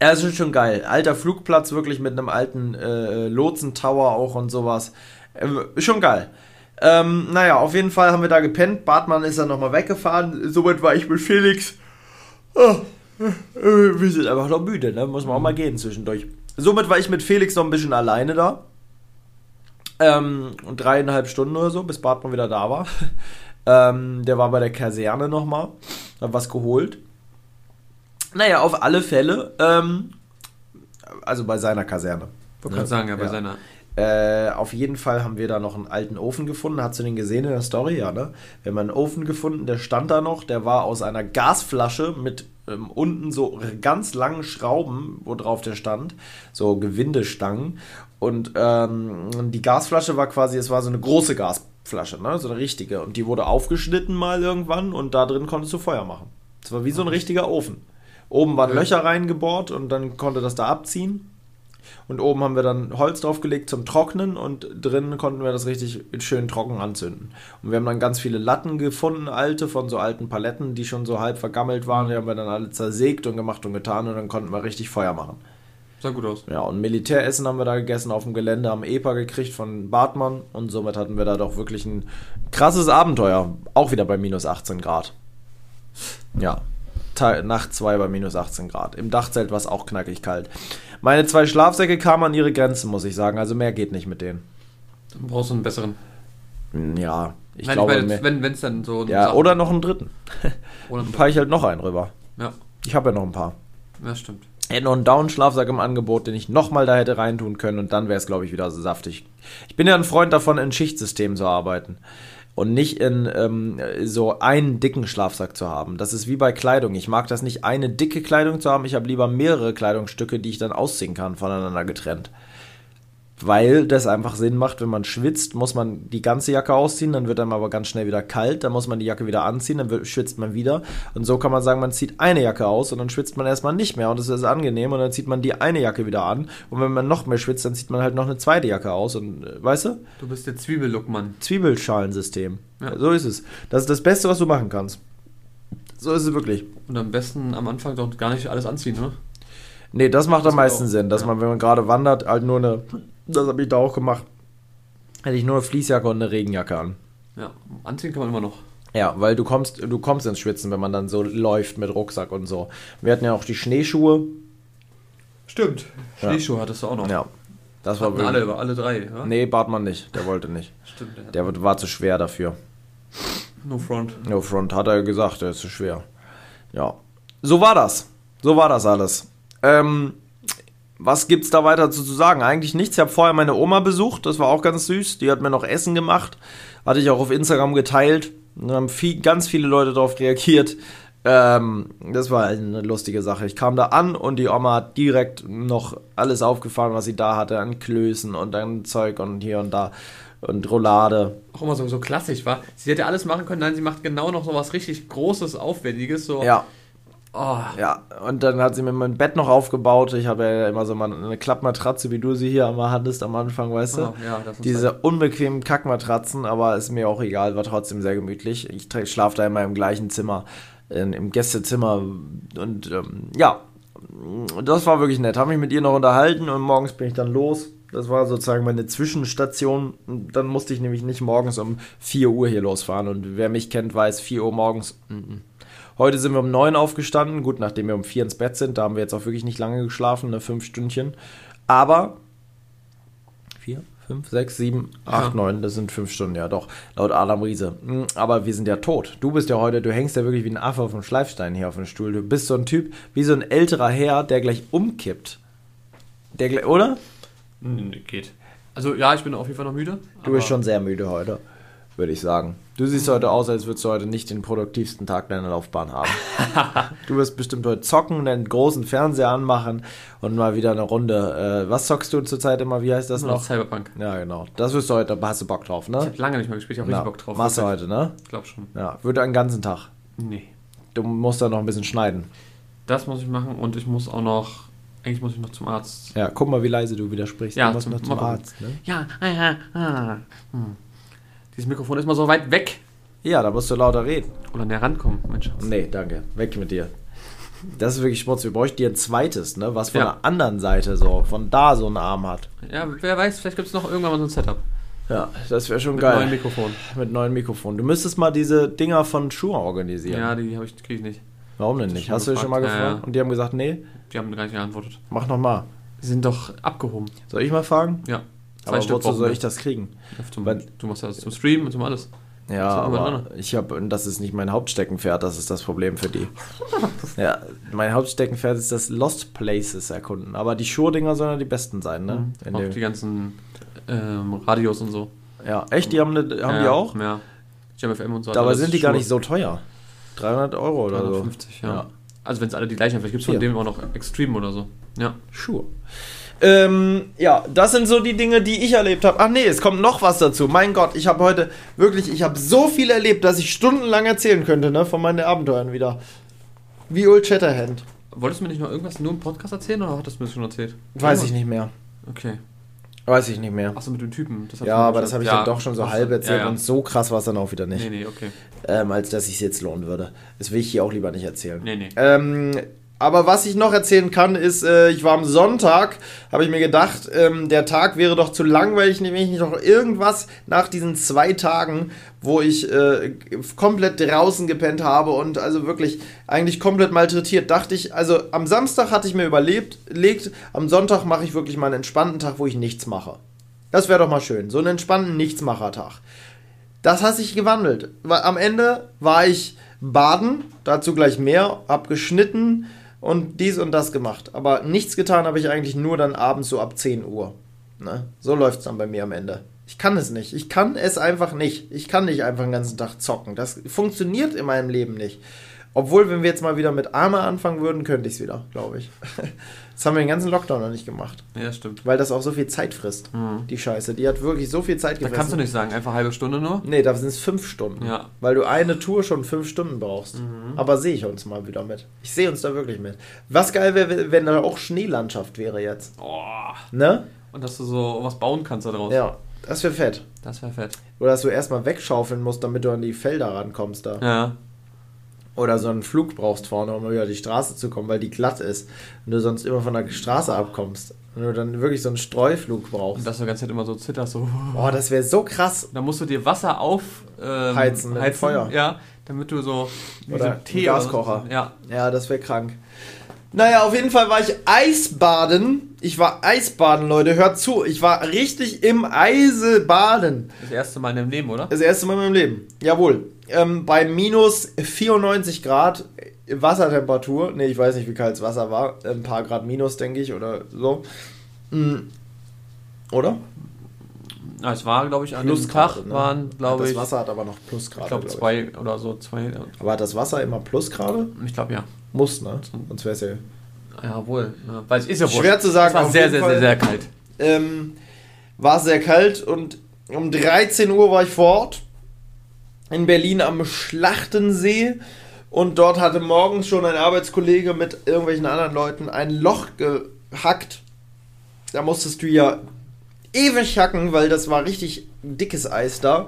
Ja, es ist schon geil. Alter Flugplatz wirklich mit einem alten äh, Lotsentower auch und sowas. Ähm, schon geil. Ähm, naja, auf jeden Fall haben wir da gepennt. Bartmann ist dann nochmal weggefahren. Somit war ich mit Felix. Oh, wir sind einfach noch müde, ne? Muss man auch mal gehen zwischendurch. Somit war ich mit Felix noch ein bisschen alleine da. Ähm, und dreieinhalb Stunden oder so, bis Bartmann wieder da war. ähm, der war bei der Kaserne nochmal. Hat was geholt. Naja, auf alle Fälle. Ähm, also bei seiner Kaserne. Ich gerade sagen, ja, bei Ja. seiner. Äh, auf jeden Fall haben wir da noch einen alten Ofen gefunden. Hast du den gesehen in der Story? Ja, ne? Wir haben einen Ofen gefunden, der stand da noch. Der war aus einer Gasflasche mit ähm, unten so ganz langen Schrauben, wo drauf der stand. So Gewindestangen. Und ähm, die Gasflasche war quasi, es war so eine große Gasflasche, ne? So eine richtige. Und die wurde aufgeschnitten mal irgendwann und da drin konntest du Feuer machen. Das war wie so ein richtiger Ofen. Oben waren. Löcher reingebohrt und dann konnte das da abziehen. Und oben haben wir dann Holz draufgelegt zum Trocknen und drinnen konnten wir das richtig schön trocken anzünden. Und wir haben dann ganz viele Latten gefunden, alte, von so alten Paletten, die schon so halb vergammelt waren. Die haben wir dann alle zersägt und gemacht und getan und dann konnten wir richtig Feuer machen. Sah gut aus. Ja, und Militäressen haben wir da gegessen auf dem Gelände, am EPA gekriegt von Bartmann und somit hatten wir da doch wirklich ein krasses Abenteuer. Auch wieder bei minus 18 Grad. Ja, Nacht 2 bei minus 18 Grad. Im Dachzelt war es auch knackig kalt. Meine zwei Schlafsäcke kamen an ihre Grenzen, muss ich sagen. Also mehr geht nicht mit denen. Dann brauchst du einen besseren. Ja, ich Nein, glaube meine, mehr. wenn es dann so. Ja, Sachen- oder noch einen dritten. oder Dann packe ich halt noch einen rüber. Ja, Ich habe ja noch ein paar. das stimmt. hätte noch einen Down-Schlafsack im Angebot, den ich nochmal da hätte reintun können und dann wäre es, glaube ich, wieder so saftig. Ich bin ja ein Freund davon, in Schichtsystemen zu arbeiten und nicht in ähm, so einen dicken Schlafsack zu haben. Das ist wie bei Kleidung. Ich mag das nicht, eine dicke Kleidung zu haben. Ich habe lieber mehrere Kleidungsstücke, die ich dann ausziehen kann, voneinander getrennt. Weil das einfach Sinn macht, wenn man schwitzt, muss man die ganze Jacke ausziehen, dann wird einem aber ganz schnell wieder kalt, dann muss man die Jacke wieder anziehen, dann wird, schwitzt man wieder. Und so kann man sagen, man zieht eine Jacke aus und dann schwitzt man erstmal nicht mehr und das ist angenehm und dann zieht man die eine Jacke wieder an. Und wenn man noch mehr schwitzt, dann zieht man halt noch eine zweite Jacke aus und äh, weißt du? Du bist der Zwiebellook-Mann. Zwiebelschalensystem. Ja. So ist es. Das ist das Beste, was du machen kannst. So ist es wirklich. Und am besten am Anfang doch gar nicht alles anziehen, ne? Nee, das macht Das am meisten auch, Sinn, dass ja. man, wenn man gerade wandert, halt nur eine, das habe ich da auch gemacht, hätte ich nur eine Fließjacke und eine Regenjacke an. Ja, anziehen kann man immer noch. Ja, weil du kommst, du kommst ins Schwitzen, wenn man dann so läuft mit Rucksack und so. Wir hatten ja auch die Schneeschuhe. Stimmt. Ja. Schneeschuhe hattest du auch noch. Ja, das war Hatten alle, alle drei, ja? Nee, Bartmann nicht, der wollte nicht. Stimmt. Der Der war zu schwer dafür. no front. No Front hat er gesagt, der ist zu schwer. Ja, so war das. So war das alles. Ähm, was gibt's da weiter zu, zu sagen? Eigentlich nichts. Ich habe vorher meine Oma besucht, das war auch ganz süß. Die hat mir noch Essen gemacht. Hatte ich auch auf Instagram geteilt. Da haben viel, ganz viele Leute darauf reagiert. Ähm, das war eine lustige Sache. Ich kam da an und die Oma hat direkt noch alles aufgefahren, was sie da hatte, an Klößen und an Zeug und hier und da und Roulade. Auch immer so, so klassisch, war. Sie hätte alles machen können, nein, sie macht genau noch so was richtig Großes, Aufwendiges, so. Ja, Oh, Ja, und dann hat sie mir mein Bett noch aufgebaut. Ich habe ja immer so mal eine Klappmatratze, wie du sie hier immer hattest am Anfang, weißt du? oh, ja, Diese halt- unbequemen Kackmatratzen, aber ist mir auch egal, war trotzdem sehr gemütlich. Ich schlafe da immer im gleichen Zimmer, in, im Gästezimmer und ähm, ja, das war wirklich nett. Habe mich mit ihr noch unterhalten und morgens bin ich dann los. Das war sozusagen meine Zwischenstation. Dann musste ich nämlich nicht morgens um 4 Uhr hier losfahren. Und wer mich kennt, weiß, 4 Uhr morgens. mm, mm. Heute sind wir um 9 aufgestanden. Gut, nachdem wir um 4 ins Bett sind, da haben wir jetzt auch wirklich nicht lange geschlafen, ne, 5 Stündchen. Aber 4, 5, 6, 7, 8, Ja. 9, das sind 5 Stunden, ja doch, laut Adam Riese. Mm, Aber wir sind ja tot. Du bist ja heute, du hängst ja wirklich wie ein Affe auf dem Schleifstein hier auf dem Stuhl. Du bist so ein Typ, wie so ein älterer Herr, der gleich umkippt. Der, gleich- oder? Nee, geht. Also, ja, ich bin auf jeden Fall noch müde. Du bist schon sehr müde heute, würde ich sagen. Du siehst heute aus, als würdest du heute nicht den produktivsten Tag deiner Laufbahn haben. du wirst bestimmt heute zocken, einen großen Fernseher anmachen und mal wieder eine Runde. Äh, was zockst du zurzeit immer? Wie heißt das noch? Cyberpunk. Ja, genau. Das wirst du heute, hast du Bock drauf, Ich ne? habe lange nicht mehr gespielt, ich habe richtig Bock drauf. Machst du heute, ne? Ich glaube schon. Ja, würde einen ganzen Tag. Nee. Du musst da noch ein bisschen schneiden. Das muss ich machen und ich muss auch noch. Eigentlich muss ich noch zum Arzt. Ja, guck mal, wie leise du wieder sprichst. Ja, du musst zum- noch zum. Arzt, ne? Ja, ah, ja, ah. Hm. Dieses Mikrofon ist mal so weit weg. Ja, da musst du lauter reden. Oder näher rankommen, Mensch. Nee, danke. Weg mit dir. Das ist wirklich Schmutz. Wir bräuchten dir ein zweites, ne? Was von Ja. der anderen Seite so, von da so einen Arm hat. Ja, wer weiß, vielleicht gibt es noch irgendwann mal so ein Setup. Ja, das wäre schon Mit geil. neuen Mikrofon. mit neuen Mikrofonen. Du müsstest mal diese Dinger von Schuhe organisieren. Ja, die habe ich, kriege ich nicht. Warum denn nicht? schon Hast du schon mal gefragt. gefragt? Ja, ja. Und die haben gesagt, nee, Die haben gar nicht geantwortet. mach noch mal. Die sind doch abgehoben. Soll ich mal fragen? Ja. Aber wozu brauchen soll ich das kriegen? Zum, Weil- du machst das zum Streamen und zum alles. Ja, aber ich habe, das ist nicht mein Hauptsteckenpferd, das ist das Problem für die. ja, mein Hauptsteckenpferd ist das Lost Places erkunden. Aber die Schuhe-Dinger sollen ja die besten sein, ne? Mhm. Auch die ganzen ähm, Radios und so. Ja, echt? Die haben, ne, haben ja, die auch? Ja. JamFM und so. Dabei sind die ist gar nicht so teuer. 300 Euro oder so. 350, ja. Ja. Also wenn es alle die gleichen haben, vielleicht gibt es von dem auch noch Extreme oder so. Ja. Schuhe. Ähm, ja, das sind so die Dinge, die ich erlebt habe. Ach nee, es kommt noch was dazu. Mein Gott, ich habe heute wirklich, ich habe so viel erlebt, dass ich stundenlang erzählen könnte, ne, von meinen Abenteuern wieder. Wie Old Shatterhand. Wolltest du mir nicht noch irgendwas nur im Podcast erzählen oder hattest du mir das schon erzählt? Weiß ich nicht mehr. Okay. Weiß ich nicht mehr. Achso, mit dem Typen. Das Ja, aber das habe ich ja, dann doch schon so halb erzählt ja, ja. und so krass war es dann auch wieder nicht, Nee, nee, okay. ähm, als dass ich es jetzt lohnen würde. Das will ich hier auch lieber nicht erzählen. Nee, nee. Ähm, aber was ich noch erzählen kann, ist, äh, ich war am Sonntag, habe ich mir gedacht, ähm, der Tag wäre doch zu langweilig, wenn ich nicht noch irgendwas nach diesen zwei Tagen, wo ich äh, komplett draußen gepennt habe und also wirklich eigentlich komplett malträtiert, dachte ich, also am Samstag hatte ich mir überlebt, legt, am Sonntag mache ich wirklich mal einen entspannten Tag, wo ich nichts mache. Das wäre doch mal schön, so einen entspannten Nichtsmachertag. Das hat sich gewandelt. Am Ende war ich baden, dazu gleich mehr, hab geschnitten und dies und das gemacht. Aber nichts getan habe ich eigentlich nur dann abends so ab 10 Uhr. Ne? So läuft es dann bei mir am Ende. Ich kann es nicht. Ich kann es einfach nicht. Ich kann nicht einfach den ganzen Tag zocken. Das funktioniert in meinem Leben nicht. Obwohl, wenn wir jetzt mal wieder mit Arme anfangen würden, könnte ich es wieder, glaube ich. Das haben wir den ganzen Lockdown noch nicht gemacht. Ja, stimmt. Weil das auch so viel Zeit frisst. Die Scheiße. Die hat wirklich so viel Zeit Da gefressen. kannst du nicht sagen, einfach halbe Stunde nur. Nee, da sind es fünf Stunden. Ja. Weil du eine Tour schon fünf Stunden brauchst. Aber sehe ich uns mal wieder mit. Ich sehe uns da wirklich mit. Was geil wäre, wenn da auch Schneelandschaft wäre jetzt. Oh. Ne? Und dass du so was bauen kannst da draus. Ja, das wäre fett. Das wäre fett. Oder dass du erstmal wegschaufeln musst, damit du an die Felder rankommst da. Ja. Oder so einen Flug brauchst vorne, um über die Straße zu kommen, weil die glatt ist. Und du sonst immer von der Straße abkommst. Und du dann wirklich so einen Streuflug Und brauchst. dass du die ganze Zeit immer so zitterst, so. Oh, das wäre so krass. Da musst du dir Wasser auf ähm, Heizen Feuer. Ja, damit du so Oder so Tee oder so- Gaskocher. Ja. Ja, das wäre krank. Naja, auf jeden Fall war ich Eisbaden. Ich war Eisbaden, Leute. Hört zu. Ich war richtig im Eise baden. Das erste Mal in deinem Leben, oder? Das erste Mal in meinem Leben. Jawohl. Ähm, bei minus 94 Grad Wassertemperatur. Ne, ich weiß nicht, wie kalt das Wasser war. Ein paar Grad minus, denke ich, oder so. Mm. Oder? Es war, glaube ich, an dem Plusgrade, Tag ne? waren, glaube Das ich, Wasser hat aber noch Plusgrade. ich glaube glaub zwei oder so, zwei. Aber hat das Wasser immer Plusgrade? Ich glaube ja. Muss, ne? Sonst wäre es ja. Ja, wohl. Ja, weil es ist ja wurscht. Schwer zu sagen, Es war sehr, sehr, Fall. sehr, sehr kalt. ähm, war sehr kalt und um 13 Uhr war ich vor Ort in Berlin am Schlachtensee und dort hatte morgens schon ein Arbeitskollege mit irgendwelchen anderen Leuten ein Loch gehackt. Da musstest du ja ewig hacken, weil das war richtig dickes Eis da.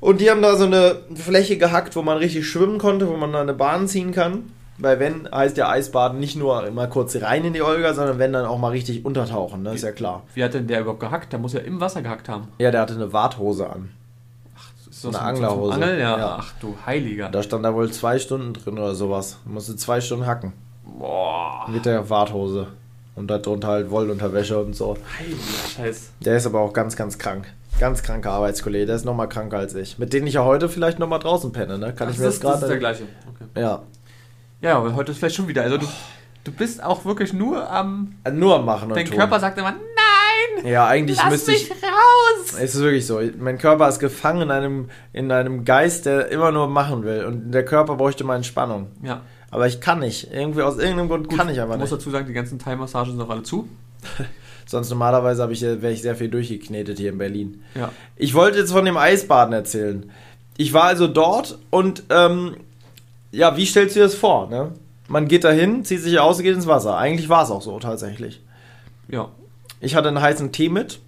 Und die haben da so eine Fläche gehackt, wo man richtig schwimmen konnte, wo man da eine Bahn ziehen kann. Weil wenn, heißt ja Eisbaden nicht nur immer kurz rein in die Olga, sondern wenn dann auch mal richtig untertauchen, ne? ist ja klar. Wie hat denn der überhaupt gehackt? Der muss ja im Wasser gehackt haben. Ja, der hatte eine Warthose an. Ist Eine zum- Anglerhose. zum Angel? Ja. Ja. Ach du Heiliger. Da stand da wohl zwei Stunden drin oder sowas. Musste zwei Stunden hacken. Boah. Mit der Warthose. Und darunter halt Wollunterwäsche und so. Heiliger Scheiß. Der ist aber auch ganz, ganz krank. Ganz kranker Arbeitskollege. Der ist nochmal kranker als ich. Mit dem ich ja heute vielleicht nochmal draußen penne, ne? Kann Ach, ich mir das, jetzt das ist der gerade. gleiche. Okay. Ja. Ja, aber heute ist vielleicht schon wieder. Also du, du bist auch wirklich nur am. Nur am Machen und Dein Tun. Körper sagt immer, nein! Ja, eigentlich Lass müsste mich ich. raus! Es ist wirklich so. Mein Körper ist gefangen in einem, in einem Geist, der immer nur machen will. Und der Körper bräuchte mal Entspannung. Ja. Aber ich kann nicht. Irgendwie aus irgendeinem Grund kann ich aber Ich muss nicht. dazu sagen, die ganzen Thai-Massagen sind auch alle zu. Sonst normalerweise ich, wäre ich sehr viel durchgeknetet hier in Berlin. Ja. Ich wollte jetzt von dem Eisbaden erzählen. Ich war also dort und ähm, ja, wie stellst du dir das vor? Ne? Man geht dahin, zieht sich aus und geht ins Wasser. Eigentlich war es auch so tatsächlich. Ja. Ich hatte einen heißen Tee mit.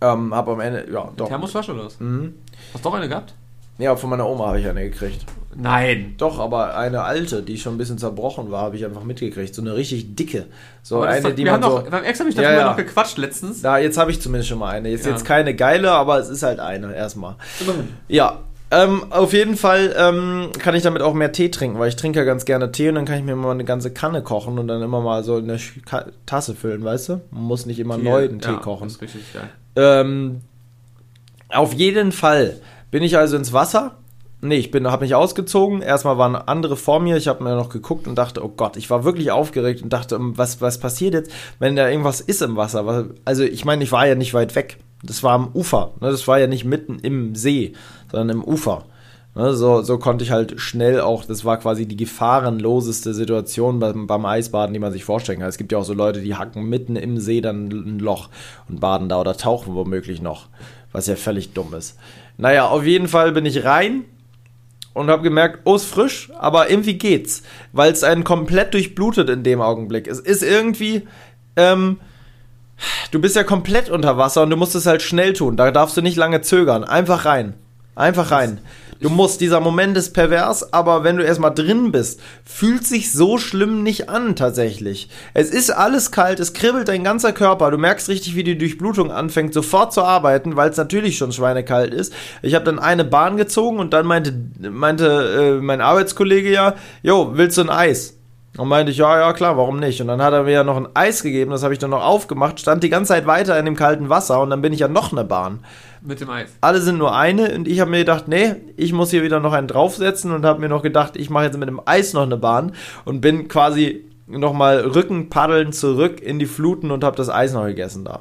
Ähm, hab am Ende, ja, doch. Thermosflasche oder was? Mhm. Hast du doch eine gehabt? Ja, von meiner Oma habe ich eine gekriegt. Nein. Doch, aber eine alte, die schon ein bisschen zerbrochen war, habe ich einfach mitgekriegt. So eine richtig dicke. So eine, doch- die wir man haben so. noch, beim Ex habe ich Ja, darüber ja. noch gequatscht letztens. Da, jetzt habe ich zumindest schon mal eine. Ist Ja. jetzt keine geile, aber es ist halt eine erstmal. Ja, ähm, auf jeden Fall ähm, kann ich damit auch mehr Tee trinken, weil ich trinke ja ganz gerne Tee und dann kann ich mir mal eine ganze Kanne kochen und dann immer mal so in Ka Tasse füllen, weißt du? Man muss nicht immer neu den Tee ja, kochen. Das ist richtig geil. Ähm, auf jeden Fall bin ich also ins Wasser. Nee, ich bin, habe mich ausgezogen. Erstmal waren andere vor mir. Ich habe mir noch geguckt und dachte, oh Gott, ich war wirklich aufgeregt und dachte, ähm, was, was passiert jetzt, wenn da irgendwas ist im Wasser? Was- Also ich meine, ich war ja nicht weit weg. Das war am Ufer. Ne? Das war ja nicht mitten im See, sondern im Ufer. Ne? So, so konnte ich halt schnell auch, das war quasi die gefahrenloseste Situation beim, beim Eisbaden, die man sich vorstellen kann. Es gibt ja auch so Leute, die hacken mitten im See dann ein Loch und baden da oder tauchen womöglich noch, was ja völlig dumm ist. Naja, auf jeden Fall bin ich rein und habe gemerkt, oh, ist frisch, aber irgendwie geht's, weil es einen komplett durchblutet in dem Augenblick. Es ist irgendwie, ähm, du bist ja komplett unter Wasser und du musst es halt schnell tun. Da darfst du nicht lange zögern. Einfach rein. Einfach rein. Du musst, dieser Moment ist pervers, aber wenn du erstmal drin bist, fühlt sich so schlimm nicht an tatsächlich. Es ist alles kalt, es kribbelt dein ganzer Körper, du merkst richtig, wie die Durchblutung anfängt sofort zu arbeiten, weil es natürlich schon schweinekalt ist. Ich habe dann eine Bahn gezogen und dann meinte, meinte äh, mein Arbeitskollege ja, jo, willst du ein Eis? Und meinte ich, ja, ja, klar, warum nicht? Und dann hat er mir ja noch ein Eis gegeben, das habe ich dann noch aufgemacht, stand die ganze Zeit weiter in dem kalten Wasser und dann bin ich ja noch eine Bahn. Mit dem Eis. Alle sind nur eine und ich habe mir gedacht, nee, ich muss hier wieder noch einen draufsetzen und habe mir noch gedacht, ich mache jetzt mit dem Eis noch eine Bahn und bin quasi nochmal Rückenpaddeln zurück in die Fluten und habe das Eis noch gegessen da.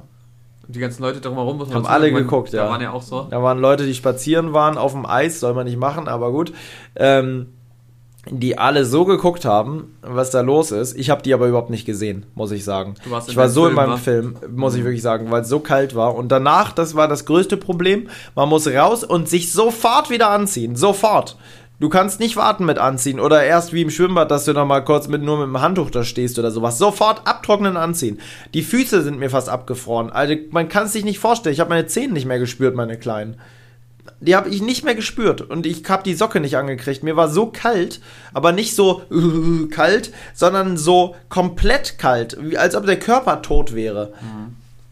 Und die ganzen Leute drumherum muss man Haben alle sagen, man- geguckt, ja. Da waren ja auch so. Da waren Leute, die spazieren waren auf dem Eis, soll man nicht machen, aber gut. Ähm, die alle so geguckt haben, was da los ist. Ich habe die aber überhaupt nicht gesehen, muss ich sagen. Du warst in ich war so in Film, meinem wa? Film, muss ich wirklich sagen, weil es so kalt war. Und danach, das war das größte Problem, man muss raus und sich sofort wieder anziehen. Sofort. Du kannst nicht warten mit anziehen oder erst wie im Schwimmbad, dass du noch mal kurz mit, nur mit dem Handtuch da stehst oder sowas. Sofort abtrocknen, anziehen. Die Füße sind mir fast abgefroren. Also man kann es sich nicht vorstellen. Ich habe meine Zehen nicht mehr gespürt, meine kleinen. Die habe ich nicht mehr gespürt und ich habe die Socke nicht angekriegt. Mir war so kalt, aber nicht so kalt, sondern so komplett kalt, wie, als ob der Körper tot wäre.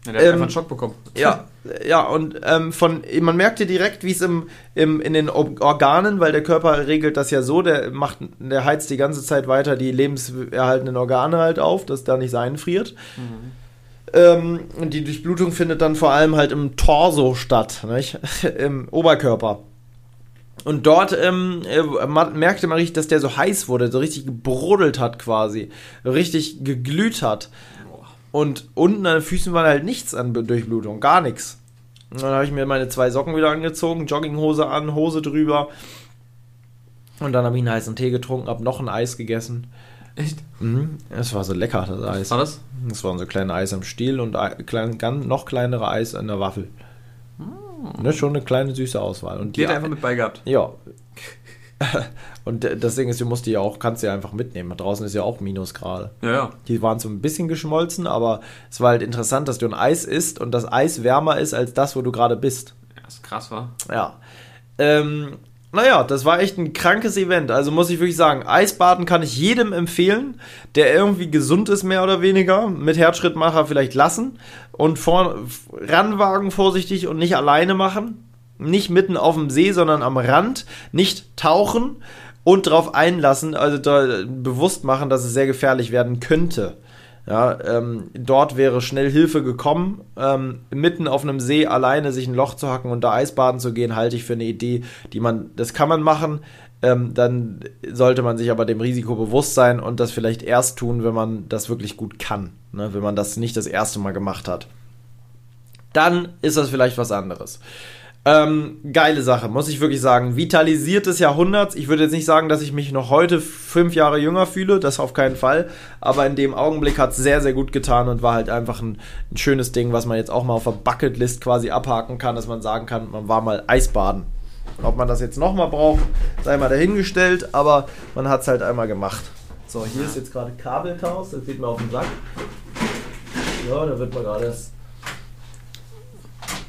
Ja, der hat Ähm, einfach einen Schock bekommen. Ja, ja, und ähm, von, man merkte direkt, wie es im, im, in den Or- Organen, weil der Körper regelt das ja so, der macht, der heizt die ganze Zeit weiter die lebenserhaltenden Organe halt auf, dass da nicht einfriert. Ähm, die Durchblutung findet dann vor allem halt im Torso statt, nicht? im Oberkörper. Und dort ähm, äh, merkte man richtig, dass der so heiß wurde, so richtig gebrodelt hat quasi, richtig geglüht hat. Und unten an den Füßen war halt nichts an Durchblutung, gar nichts. Und dann habe ich mir meine zwei Socken wieder angezogen, Jogginghose an, Hose drüber. Und dann habe ich einen heißen Tee getrunken, habe noch ein Eis gegessen. Echt? Mhm. Es war so lecker, das Eis. War das? Das waren so kleine Eis im Stiel und Ei- klein, noch kleinere Eis in der Waffel. Ne, schon eine kleine süße Auswahl. Und Die hat einfach mit bei gehabt. ja. und d- das Ding ist, du musst die ja auch, kannst die ja einfach mitnehmen. Draußen ist ja auch Minusgrade. Ja, ja. Die waren so ein bisschen geschmolzen, aber es war halt interessant, dass du ein Eis isst und das Eis wärmer ist als das, wo du gerade bist. Ja, ist krass, war. Ja. Ähm, naja, das war echt ein krankes Event. Also muss ich wirklich sagen, Eisbaden kann ich jedem empfehlen, der irgendwie gesund ist, mehr oder weniger. Mit Herzschrittmacher vielleicht lassen und vor, ranwagen vorsichtig und nicht alleine machen. Nicht mitten auf dem See, sondern am Rand. Nicht tauchen und darauf einlassen, also da bewusst machen, dass es sehr gefährlich werden könnte. Ja, ähm, dort wäre schnell Hilfe gekommen. Ähm, mitten auf einem See alleine sich ein Loch zu hacken und da Eisbaden zu gehen, halte ich für eine Idee, die man, das kann man machen. Ähm, dann sollte man sich aber dem Risiko bewusst sein und das vielleicht erst tun, wenn man das wirklich gut kann. Ne? Wenn man das nicht das erste Mal gemacht hat. Dann ist das vielleicht was anderes. Ähm, geile Sache, muss ich wirklich sagen. Vitalisiert des Jahrhunderts. Ich würde jetzt nicht sagen, dass ich mich noch heute fünf Jahre jünger fühle, das auf keinen Fall. Aber in dem Augenblick hat es sehr, sehr gut getan und war halt einfach ein, ein schönes Ding, was man jetzt auch mal auf der Bucketlist quasi abhaken kann, dass man sagen kann, man war mal Eisbaden. Ob man das jetzt nochmal braucht, sei mal dahingestellt, aber man hat es halt einmal gemacht. So, hier ist jetzt gerade Kabelchaos, das geht mir auf den Sack. Ja, da wird man gerade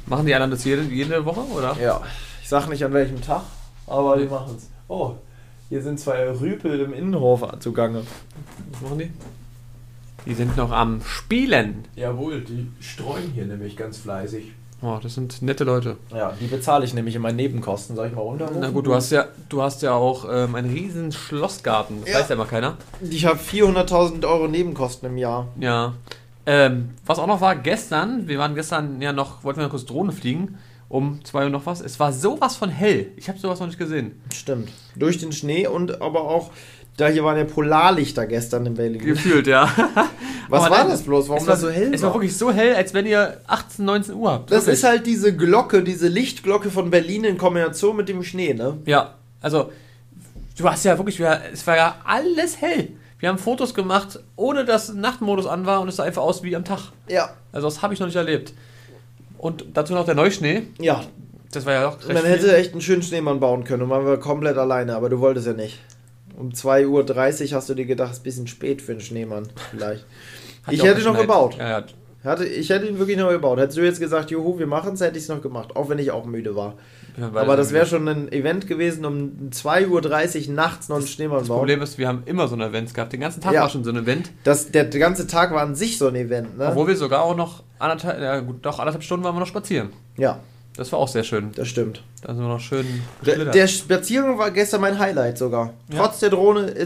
Machen die anderen das jede, jede Woche, oder? Ja, ich sag nicht an welchem Tag, aber die machen's. Oh, hier sind zwei Rüpel im Innenhof zugange. Was machen die? Die sind noch am Spielen. Jawohl, die streuen hier nämlich ganz fleißig. Oh, das sind nette Leute. Ja, die bezahle ich nämlich in meinen Nebenkosten. Soll ich mal runter? Na gut, du hast ja, du hast ja auch ähm, einen riesen Schlossgarten. Das Ja. weiß ja immer keiner. Ich habe 400.000 Euro Nebenkosten im Jahr. Ja. Ähm, was auch noch war, gestern, wir waren gestern ja noch, wollten wir noch kurz Drohne fliegen um 2 Uhr noch was. Es war sowas von hell. Ich habe sowas noch nicht gesehen. Stimmt. Durch den Schnee und aber auch, da hier waren ja Polarlichter gestern in Berlin. Gefühlt, ja. Was Aber war das bloß? Warum war, das so hell Es war war? wirklich so hell, als wenn ihr 18, 19 Uhr habt. Das Wirklich. ist halt diese Glocke, diese Lichtglocke von Berlin in Kombination mit dem Schnee, ne? Ja, also du hast ja wirklich, wir- es war ja alles hell. Wir haben Fotos gemacht, ohne dass Nachtmodus an war und es sah einfach aus wie am Tag. Ja. Also das habe ich noch nicht erlebt. Und dazu noch der Neuschnee. Ja, Das war ja auch recht man viel. hätte echt einen schönen Schneemann bauen können und man war komplett alleine, aber du wolltest ja nicht. Um 2.30 Uhr hast du dir gedacht, es ist ein bisschen spät für einen Schneemann, vielleicht. Ich hätte noch gebaut. Ja, ja. Hatte, ich hätte ihn wirklich noch gebaut. Hättest du jetzt gesagt, juhu, wir machen es, hätte ich es noch gemacht, auch wenn ich auch müde war. Aber das wäre schon ein Event gewesen, um 2.30 Uhr nachts noch einen Schneemann Das bauen. Problem ist, wir haben immer so ein Event gehabt. Den ganzen Tag Ja. war schon so ein Event. Das, der ganze Tag war an sich so ein Event, ne? Obwohl wir sogar auch noch anderthalb, ja gut, doch anderthalb Stunden waren wir noch spazieren. ja, Das war auch sehr schön. das stimmt. Da sind wir noch schön Der, geschlittert. der Spaziergang war gestern mein Highlight sogar. Ja. Trotz der Drohne, äh,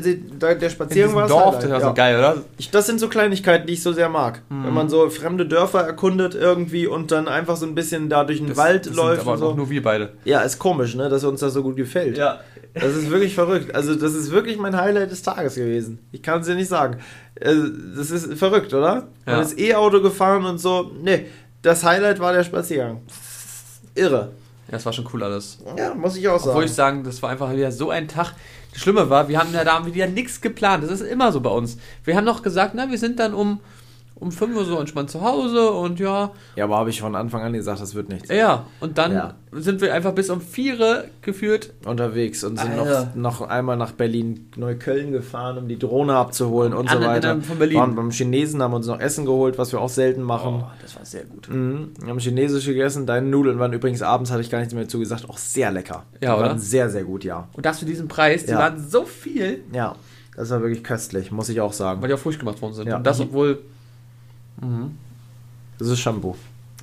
der Spaziergang war das Dorf, Highlight. das war ja. so geil, oder? Ich, das sind so Kleinigkeiten, die ich so sehr mag. Mhm. Wenn man so fremde Dörfer erkundet irgendwie und dann einfach so ein bisschen da durch den Das, Wald das läuft sind aber und so. nur wir beide. Ja, ist komisch, ne, dass uns das so gut gefällt. Ja. Das ist wirklich verrückt. Also, das ist wirklich mein Highlight des Tages gewesen. Ich kann es dir nicht sagen. Äh, Das ist verrückt, oder? Man Ja. ist E-Auto gefahren und so. Nee, das Highlight war der Spaziergang. Irre. Ja, das war schon cool alles. Ja, muss ich auch sagen. Obwohl ich sagen, das war einfach wieder so ein Tag. Das Schlimme war, wir haben ja da wieder nichts geplant. Das ist immer so bei uns. Wir haben noch gesagt, na, wir sind dann um, um 5 Uhr so entspannt zu Hause und ja, ja, aber habe ich von Anfang an gesagt, das wird nichts. ja. Und dann Ja. sind wir einfach bis um 4 Uhr geführt. Unterwegs und sind noch, Alter. noch einmal nach Berlin, Neukölln gefahren, um die Drohne abzuholen und so Anderen weiter. Ende von Berlin. Waren beim Chinesen, haben uns noch Essen geholt, was wir auch selten machen. Oh, das war sehr gut. Mhm. Wir haben Chinesisch gegessen. Deine Nudeln waren übrigens abends, hatte ich gar nichts mehr zu gesagt, auch sehr lecker. Ja, Die waren oder? sehr, sehr gut, ja. Und das für diesen Preis, die Ja. waren so viel, Ja, das war wirklich köstlich, muss ich auch sagen. weil die auch frisch gemacht worden sind. Ja. Und das, obwohl. Mhm. Das ist Shampoo.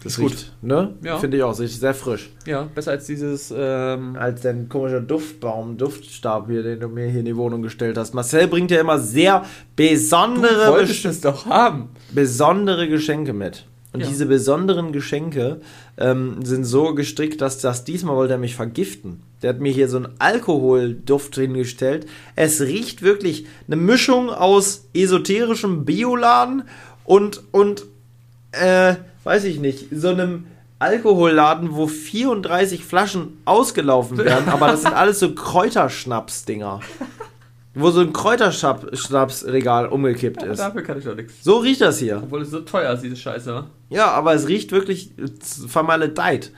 Das Ist gut. riecht, ne? Ja. Finde ich auch, riecht sehr frisch. Ja, besser als dieses. Ähm, Als dein komischer Duftbaum, Duftstab hier, den du mir hier in die Wohnung gestellt hast. Marcel bringt ja immer sehr besondere, du wolltest es doch haben. besondere Geschenke mit. Und Ja. diese besonderen Geschenke ähm, sind so gestrickt, dass das diesmal wollte er mich vergiften. Der hat mir hier so einen Alkoholduft hingestellt. Es riecht wirklich eine Mischung aus esoterischem Bioladen und, und äh, weiß ich nicht, so einem Alkoholladen, wo 34 Flaschen ausgelaufen werden, aber das sind alles so Kräuterschnaps-Dinger. Wo so ein Kräuterschnaps-Regal umgekippt ist. Dafür kann ich doch nichts. So riecht das hier. Obwohl es so teuer ist, diese Scheiße. Ja, aber es riecht wirklich vermaledeit.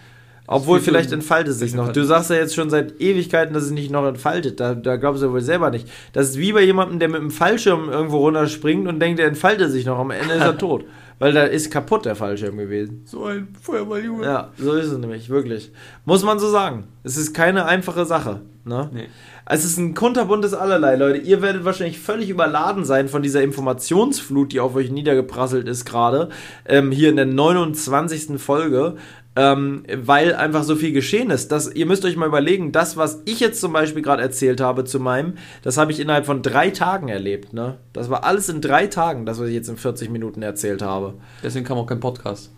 Obwohl, viel vielleicht entfaltet es sich noch. Du sagst ja jetzt schon seit Ewigkeiten, dass es nicht noch entfaltet. Da, da glaubst du wohl selber nicht. Das ist wie bei jemandem, der mit einem Fallschirm irgendwo runterspringt und denkt, er entfaltet sich noch. Am Ende ist er tot. Weil da ist kaputt der Fallschirm gewesen. So ein Feuerballjunge. Ja, so ist es nämlich, wirklich. Muss man so sagen. Es ist keine einfache Sache. Ne? Nee. Es ist ein kunterbuntes Allerlei, Leute. Ihr werdet wahrscheinlich völlig überladen sein von dieser Informationsflut, die auf euch niedergeprasselt ist gerade. Ähm, hier in der 29. Folge. Ähm, weil einfach so viel geschehen ist. Das, ihr müsst euch mal überlegen, das, was ich jetzt zum Beispiel gerade erzählt habe zu meinem, das habe ich innerhalb von drei Tagen erlebt. Ne? Das war alles in drei Tagen, das, was ich jetzt in 40 Minuten erzählt habe. Deswegen kam auch kein Podcast.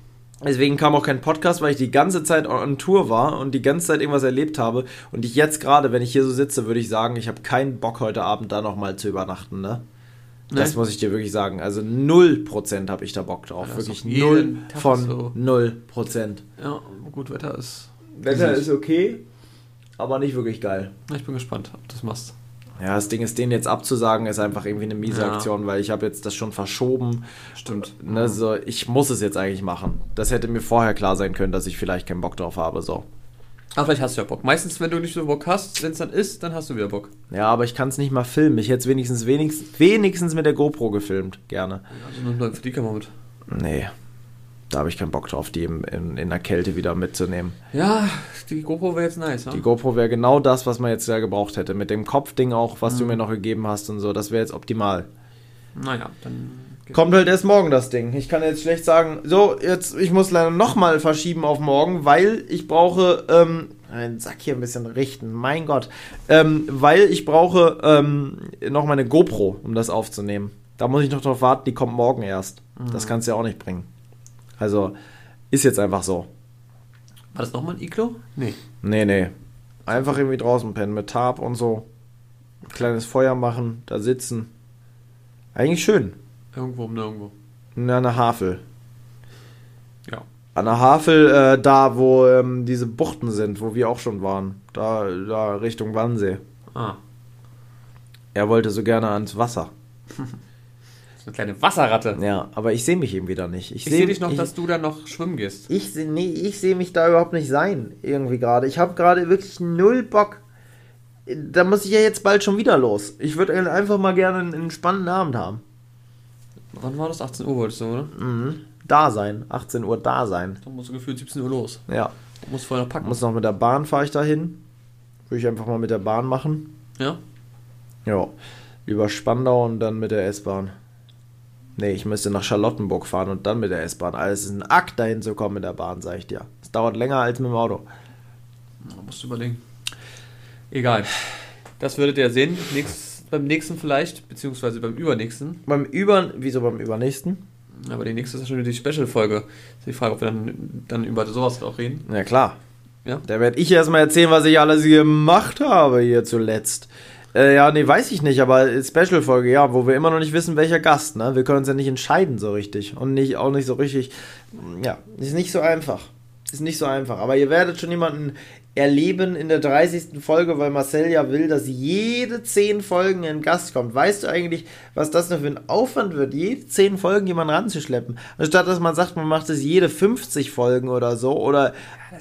Deswegen kam auch kein Podcast, weil ich die ganze Zeit on Tour war und die ganze Zeit irgendwas erlebt habe. Und ich jetzt gerade, wenn ich hier so sitze, würde ich sagen, ich habe keinen Bock heute Abend da nochmal zu übernachten, ne? Das Nee. muss ich dir wirklich sagen. Also 0% habe ich da Bock drauf. Ja, das wirklich ist doch jeden 0 Tag von so. 0%. Ja, gut, Wetter ist. Wetter ist okay, aber nicht wirklich geil. Ich bin gespannt, ob du das machst. Ja, das Ding ist, den jetzt abzusagen, ist einfach irgendwie eine miese Ja. Aktion, weil ich habe jetzt das schon verschoben. Stimmt. Ne, so, ich muss es jetzt eigentlich machen. Das hätte mir vorher klar sein können, dass ich vielleicht keinen Bock drauf habe. So. Aber vielleicht hast du ja Bock. Meistens, wenn du nicht so Bock hast, wenn es dann ist, dann hast du wieder Bock. Ja, aber ich kann es nicht mal filmen. Ich hätte es wenigstens, wenigstens, wenigstens mit der GoPro gefilmt. Gerne. Also nur für die Kamera mit. Nee. Da habe ich keinen Bock drauf, die in, in, in der Kälte wieder mitzunehmen. Ja, die GoPro wäre jetzt nice, Die ne? GoPro wäre genau das, was man jetzt ja gebraucht hätte. Mit dem Kopfding auch, was du mir noch gegeben hast und so. Das wäre jetzt optimal. Naja, dann. Kommt halt erst morgen das Ding. Ich kann jetzt schlecht sagen, so, jetzt, ich muss leider nochmal verschieben auf morgen, weil ich brauche, ähm, einen Sack hier ein bisschen richten, mein Gott. Ähm, weil ich brauche, ähm, noch meine GoPro, um das aufzunehmen. Da muss ich noch drauf warten, die kommt morgen erst. Das kannst du ja auch nicht bringen. Also, ist jetzt einfach so. War das nochmal ein Iglo? Nee. Nee, nee. Einfach irgendwie draußen pennen mit Tarp und so. Ein kleines Feuer machen, da sitzen. Eigentlich schön. Irgendwo um nirgendwo. In einer Havel. Ja. An der Havel, äh, da wo ähm, diese Buchten sind, wo wir auch schon waren. Da, da Richtung Wannsee. Ah. Er wollte so gerne ans Wasser. Ist eine kleine Wasserratte. Ja, aber ich sehe mich eben wieder nicht. Ich sehe dich noch, ich, dass du da noch schwimmen gehst. Ich sehe nee, ich seh mich da überhaupt nicht sein, irgendwie gerade. Ich habe gerade wirklich null Bock. Da muss ich ja jetzt bald schon wieder los. Ich würde einfach mal gerne einen entspannten Abend haben. Wann war das? 18 Uhr wolltest du, oder? Mhm. Da sein. 18 Uhr da sein. Da musst du gefühlt 17 Uhr los. Ja. Du musst vorher noch packen. Muss noch mit der Bahn fahre ich da hin. Würde ich einfach mal mit der Bahn machen. ja? Ja. Über Spandau und dann mit der S-Bahn. Nee, ich müsste nach Charlottenburg fahren und dann mit der S-Bahn. Alles ist ein Akt, dahin zu kommen mit der Bahn, sag ich dir. Es dauert länger als mit dem Auto. Da musst du überlegen. Egal. Das würdet ihr sehen. Nächst, beim nächsten vielleicht, beziehungsweise beim übernächsten. Beim Über... Wieso beim Übernächsten? Aber die nächste ist ja schon die Special-Folge. Ist die Frage, ob wir dann, dann über sowas auch reden. Ja, klar. Ja. Da werde ich erstmal erzählen, was ich alles gemacht habe hier zuletzt. Äh, ja, nee, weiß ich nicht, aber Special-Folge, ja, wo wir immer noch nicht wissen, welcher Gast, ne? Wir können uns ja nicht entscheiden so richtig. Und nicht, auch nicht so richtig. Ja, ist nicht so einfach. Ist nicht so einfach. Aber ihr werdet schon jemanden erleben in der 30. Folge, weil Marcel ja will, dass jede 10 Folgen ein Gast kommt. Weißt du eigentlich, was das noch für ein Aufwand wird, jede 10 Folgen jemanden ranzuschleppen? Anstatt dass man sagt, man macht es jede 50 Folgen oder so. Oder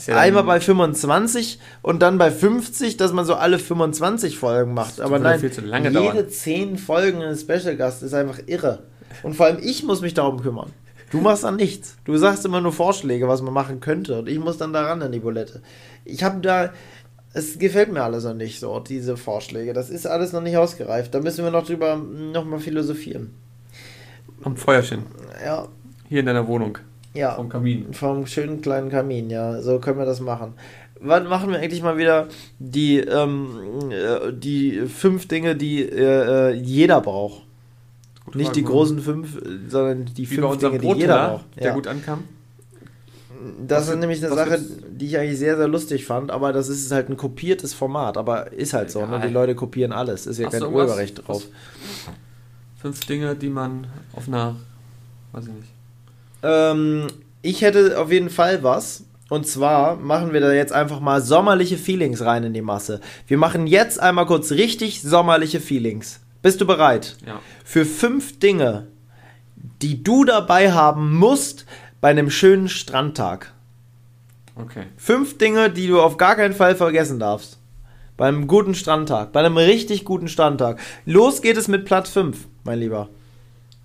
ja einmal bei 25 und dann bei 50, dass man so alle 25 Folgen macht. Aber nein, jede dauern. 10 Folgen ein Special Gast ist einfach irre. Und vor allem ich muss mich darum kümmern. Du machst dann nichts. Du sagst immer nur Vorschläge, was man machen könnte. Und ich muss dann daran an die Bulette. Ich habe da. Es gefällt mir alles noch nicht so, diese Vorschläge. Das ist alles noch nicht ausgereift. Da müssen wir noch drüber nochmal philosophieren. Am Feuerchen. Ja, Hier in deiner Wohnung. ja. Vom Kamin. Vom schönen kleinen Kamin, ja. So können wir das machen. Wann machen wir eigentlich mal wieder die, ähm, äh, die fünf Dinge, die äh, äh, jeder braucht? Nicht Frage, die großen fünf, sondern die Wie fünf Dinge, die jeder Brotteller, braucht. der Ja. gut ankam. Das Was ist nämlich eine Sache, die ich eigentlich sehr, sehr lustig fand, aber das ist halt ein kopiertes Format, aber ist halt so, ne? Die Leute kopieren alles, ist ja Hast kein? Urheberrecht drauf. Fünf Dinge, die man auf einer, weiß ich nicht. Ähm, ich hätte auf jeden Fall was. Und zwar machen wir da jetzt einfach mal sommerliche Feelings rein in die Masse. Wir machen jetzt einmal kurz richtig sommerliche Feelings. Bist du bereit? Ja. Für fünf Dinge, die du dabei haben musst bei einem schönen Strandtag. Okay. Fünf Dinge, die du auf gar keinen Fall vergessen darfst. Bei einem guten Strandtag. Bei einem richtig guten Strandtag. Los geht es mit Platz 5, mein Lieber.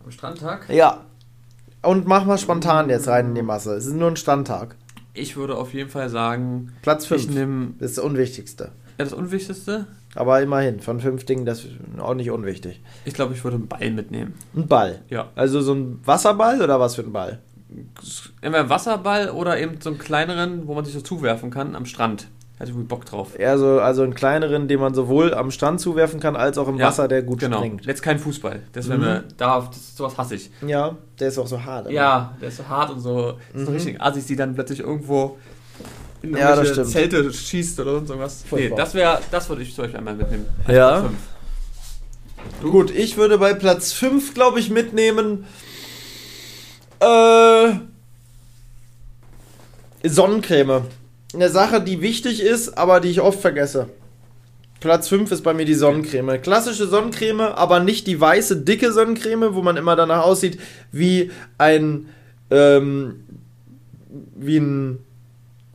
Am Strandtag? Ja. Und mach mal spontan jetzt rein in die Masse. Es ist nur ein Strandtag. Ich würde auf jeden Fall sagen, Platz ich 5. nehme Das ist das Unwichtigste. ja, das Unwichtigste. Aber immerhin, von fünf Dingen, das ist auch nicht unwichtig. Ich glaube, ich würde einen Ball mitnehmen. Ein Ball. Ja. Also so ein Wasserball oder was für ein Ball? Entweder Wasserball oder eben so einen kleineren, wo man sich so zuwerfen kann am Strand. Hätte ich irgendwie Bock drauf. Eher so, also einen kleineren, den man sowohl am Strand zuwerfen kann, als auch im Ja, Wasser, der gut genau. springt. Jetzt kein Fußball. Das wäre Mhm. mir, da, das, sowas hasse ich. Ja, der ist auch so hart. aber- Ja, der ist so hart und so, so Mhm. richtig Assis, die dann plötzlich irgendwo in Ja, das stimmt. Zelte schießt oder sonst irgendwas. Nee, Furchtbar. das wäre, das würde ich zum Beispiel einmal mitnehmen. Ja. Gut, ich würde bei Platz 5, glaube ich, mitnehmen. Äh. Sonnencreme. Eine Sache, die wichtig ist, aber die ich oft vergesse. Platz 5 ist bei mir die Sonnencreme. Klassische Sonnencreme, aber nicht die weiße, dicke Sonnencreme, wo man immer danach aussieht wie ein. Ähm, wie ein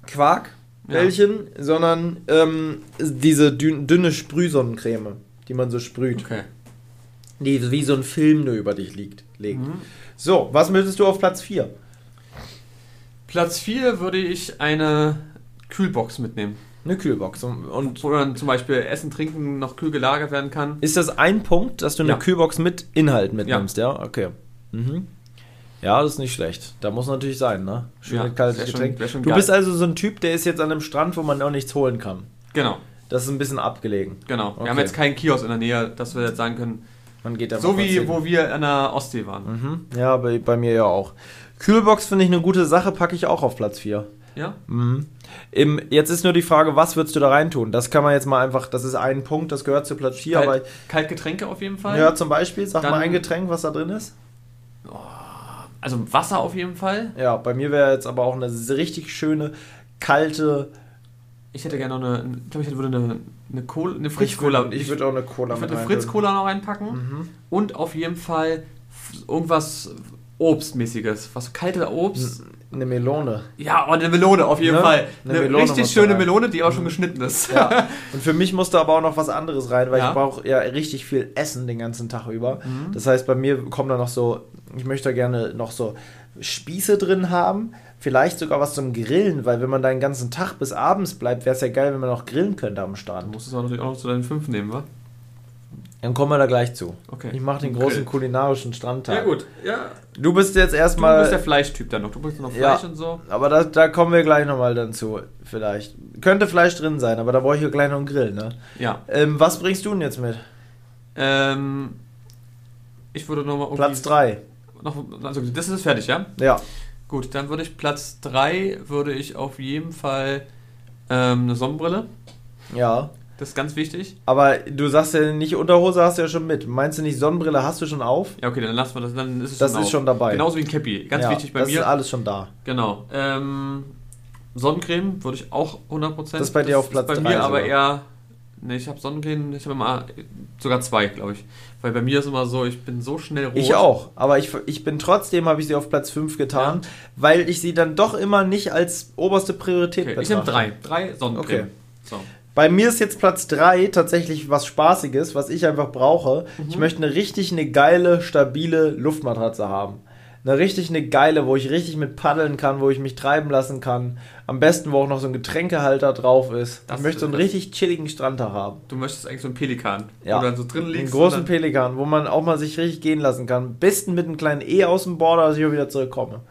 Quarkbällchen, sondern ähm, diese dünn, dünne Sprühsonnencreme, die man so sprüht. Okay. Die wie so ein Film nur über dich liegt, legt. Mhm. So, was möchtest du auf Platz 4? Platz 4 würde ich eine Kühlbox mitnehmen. Eine Kühlbox. Und, und Wo dann zum Beispiel Essen, Trinken noch kühl gelagert werden kann. ist das ein Punkt, dass du eine Ja. Kühlbox mit Inhalt mitnimmst, ja? Okay. Mhm. Ja, das ist nicht schlecht. Da muss natürlich sein, ne? Schönes Ja, kaltes schon- Getränk. wär schon du geil. bist also so ein Typ, der ist jetzt an einem Strand, wo man auch nichts holen kann. Genau, Das ist ein bisschen abgelegen. genau. Wir Okay. haben jetzt keinen Kiosk in der Nähe, dass wir jetzt sagen können, Man geht da so wie wo wir an der Ostsee waren. Mhm. Ja, bei, bei mir ja auch. Kühlbox finde ich eine gute Sache, packe ich auch auf Platz 4. Ja? Mhm. Im, jetzt ist nur die Frage, was würdest du da reintun? Das kann man jetzt mal einfach, das ist ein Punkt, das gehört zu Platz 4, aber Kalt, Kaltgetränke auf jeden Fall. ja, zum Beispiel, sag Dann- mal ein Getränk, was da drin ist. Also Wasser auf jeden Fall. Ja, bei mir wäre jetzt aber auch eine richtig schöne, kalte Ich hätte gerne noch eine, ich glaube, ich würde eine, eine, Cola, eine Fritz-Cola. Ich würde auch eine Cola ich würde eine. Fritz-Cola noch reinpacken. Mhm. Und auf jeden Fall irgendwas Obstmäßiges. Was so kalte Obst. Eine Melone. Ja, oh, eine Melone auf jeden Ne? Fall. Eine Eine, richtig da schöne rein. Melone, die auch schon geschnitten ist. Ja. Und für mich musste aber auch noch was anderes rein, weil Ja. ich brauche ja richtig viel Essen den ganzen Tag über. Mhm. Das heißt, bei mir kommen da noch so, ich möchte gerne noch so Spieße drin haben. Vielleicht sogar was zum Grillen, weil wenn man da den ganzen Tag bis abends bleibt, wäre es ja geil, wenn man noch grillen könnte am Du Strand. musst es aber natürlich auch noch zu deinen fünf nehmen, wa? Dann kommen wir da gleich zu. Okay. Ich mache den Grill. großen kulinarischen Strandtag. Ja, gut. Ja. Du bist jetzt Du erstmal. bist der Fleischtyp dann noch. Du bist noch Ja. Fleisch und so. Aber da, da kommen wir gleich nochmal dann zu, vielleicht. Könnte Fleisch drin sein, aber da brauche ich ja gleich noch einen Grill, ne? Ja. Ähm, was bringst du denn jetzt mit? Ähm, ich würde nochmal Platz 3. Noch, also das ist fertig, ja? Ja. Gut, dann würde ich Platz 3 würde ich auf jeden Fall ähm, eine Sonnenbrille. Ja. Das ist ganz wichtig. Aber du sagst ja nicht, Unterhose hast du ja schon mit. Meinst du nicht, Sonnenbrille hast du schon auf? Ja, okay, dann lassen wir das. Dann ist es Das schon ist auf. schon dabei. Genauso wie ein Cappy. Ganz ja, wichtig bei das mir. ist alles schon da. Genau. Ähm, Sonnencreme würde ich auch 100%. Das ist bei dir auf Platz Bei drei mir aber sogar. eher. Ne, ich habe Sonnencreme, ich habe immer sogar zwei, glaube ich. Weil bei mir ist immer so, ich bin so schnell rot. Ich auch. Aber ich, ich bin trotzdem, habe ich sie auf Platz 5 getan, weil ich sie dann doch immer nicht als oberste Priorität Okay, ich nehme betrachte. drei. Drei Sonnencreme. Okay. So. Bei mir ist jetzt Platz 3 tatsächlich was Spaßiges, was ich einfach brauche. Mhm. Ich möchte eine richtig eine geile, stabile Luftmatratze haben. Eine richtig eine geile, wo ich richtig mit paddeln kann, wo ich mich treiben lassen kann. Am besten, wo auch noch so ein Getränkehalter drauf ist. Das- ich möchte so einen richtig chilligen Strandtag haben. Du möchtest eigentlich so einen Pelikan. Ja. Wo du dann so drin Einen liegst. großen und dann, Pelikan, wo man auch mal sich richtig gehen lassen kann. Am besten mit einem kleinen E aus dem Border, dass ich auch wieder zurückkomme.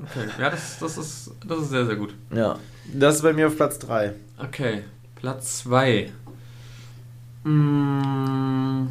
okay. Ja, das, das, ist, das ist sehr, sehr gut. Ja. Das ist bei mir auf Platz 3. Okay. Platz 2. Mm,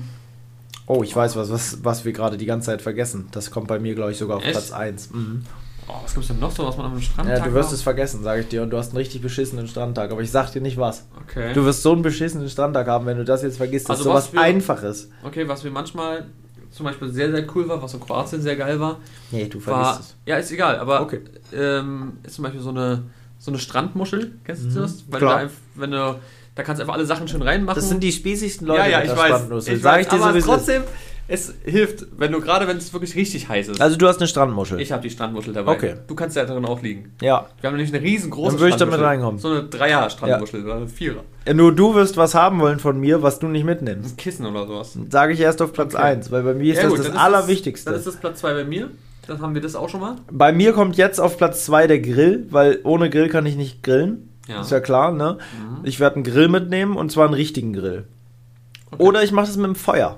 Oh, ich weiß was, was, was wir gerade die ganze Zeit vergessen. Das kommt bei mir, glaube ich, sogar auf Echt? Platz 1. Mhm. Oh, was gibt es denn noch so, was man am Strand Ja, du wirst es vergessen, sage ich dir. Und du hast einen richtig beschissenen Strandtag. Aber ich sag dir nicht was. Okay. Du wirst so einen beschissenen Strandtag haben, wenn du das jetzt vergisst. Das Also ist was sowas wir- Einfaches. Okay, was wir manchmal zum Beispiel sehr, sehr cool war, was in Kroatien sehr geil war, Nee, du war. vergisst Ja, ist egal, aber Okay. ähm, ist zum Beispiel so eine, so eine Strandmuschel. Kennst du Mhm, das? Weil klar. du da, einfach, wenn du, da kannst du einfach alle Sachen schön reinmachen. es. Das sind die spießigsten Leute ja, ja, ich weiß. Ich Sag weiß ich dir aber so, es ist. Es hilft, wenn du gerade, wenn es wirklich richtig heiß ist. Also du hast eine Strandmuschel. ich habe die Strandmuschel dabei. Okay. Du kannst ja darin auch liegen. ja. Wir haben nämlich eine riesengroße Dann würde ich damit reinkommen. So eine Dreier-Strandmuschel oder eine Vierer. Nur du wirst was haben wollen von mir, was du nicht mitnimmst. Ein Kissen oder sowas. Sage ich erst auf Platz Okay. 1, weil bei mir ist Ja, das gut, das Allerwichtigste. Dann ist das Platz 2 bei mir. Dann haben wir das auch schon mal. Bei mir kommt jetzt auf Platz 2 der Grill, weil ohne Grill kann ich nicht grillen. Ja. Ist ja klar, ne? Mhm. Ich werde einen Grill mitnehmen und zwar einen richtigen Grill. Okay. Oder ich mache das mit dem Feuer.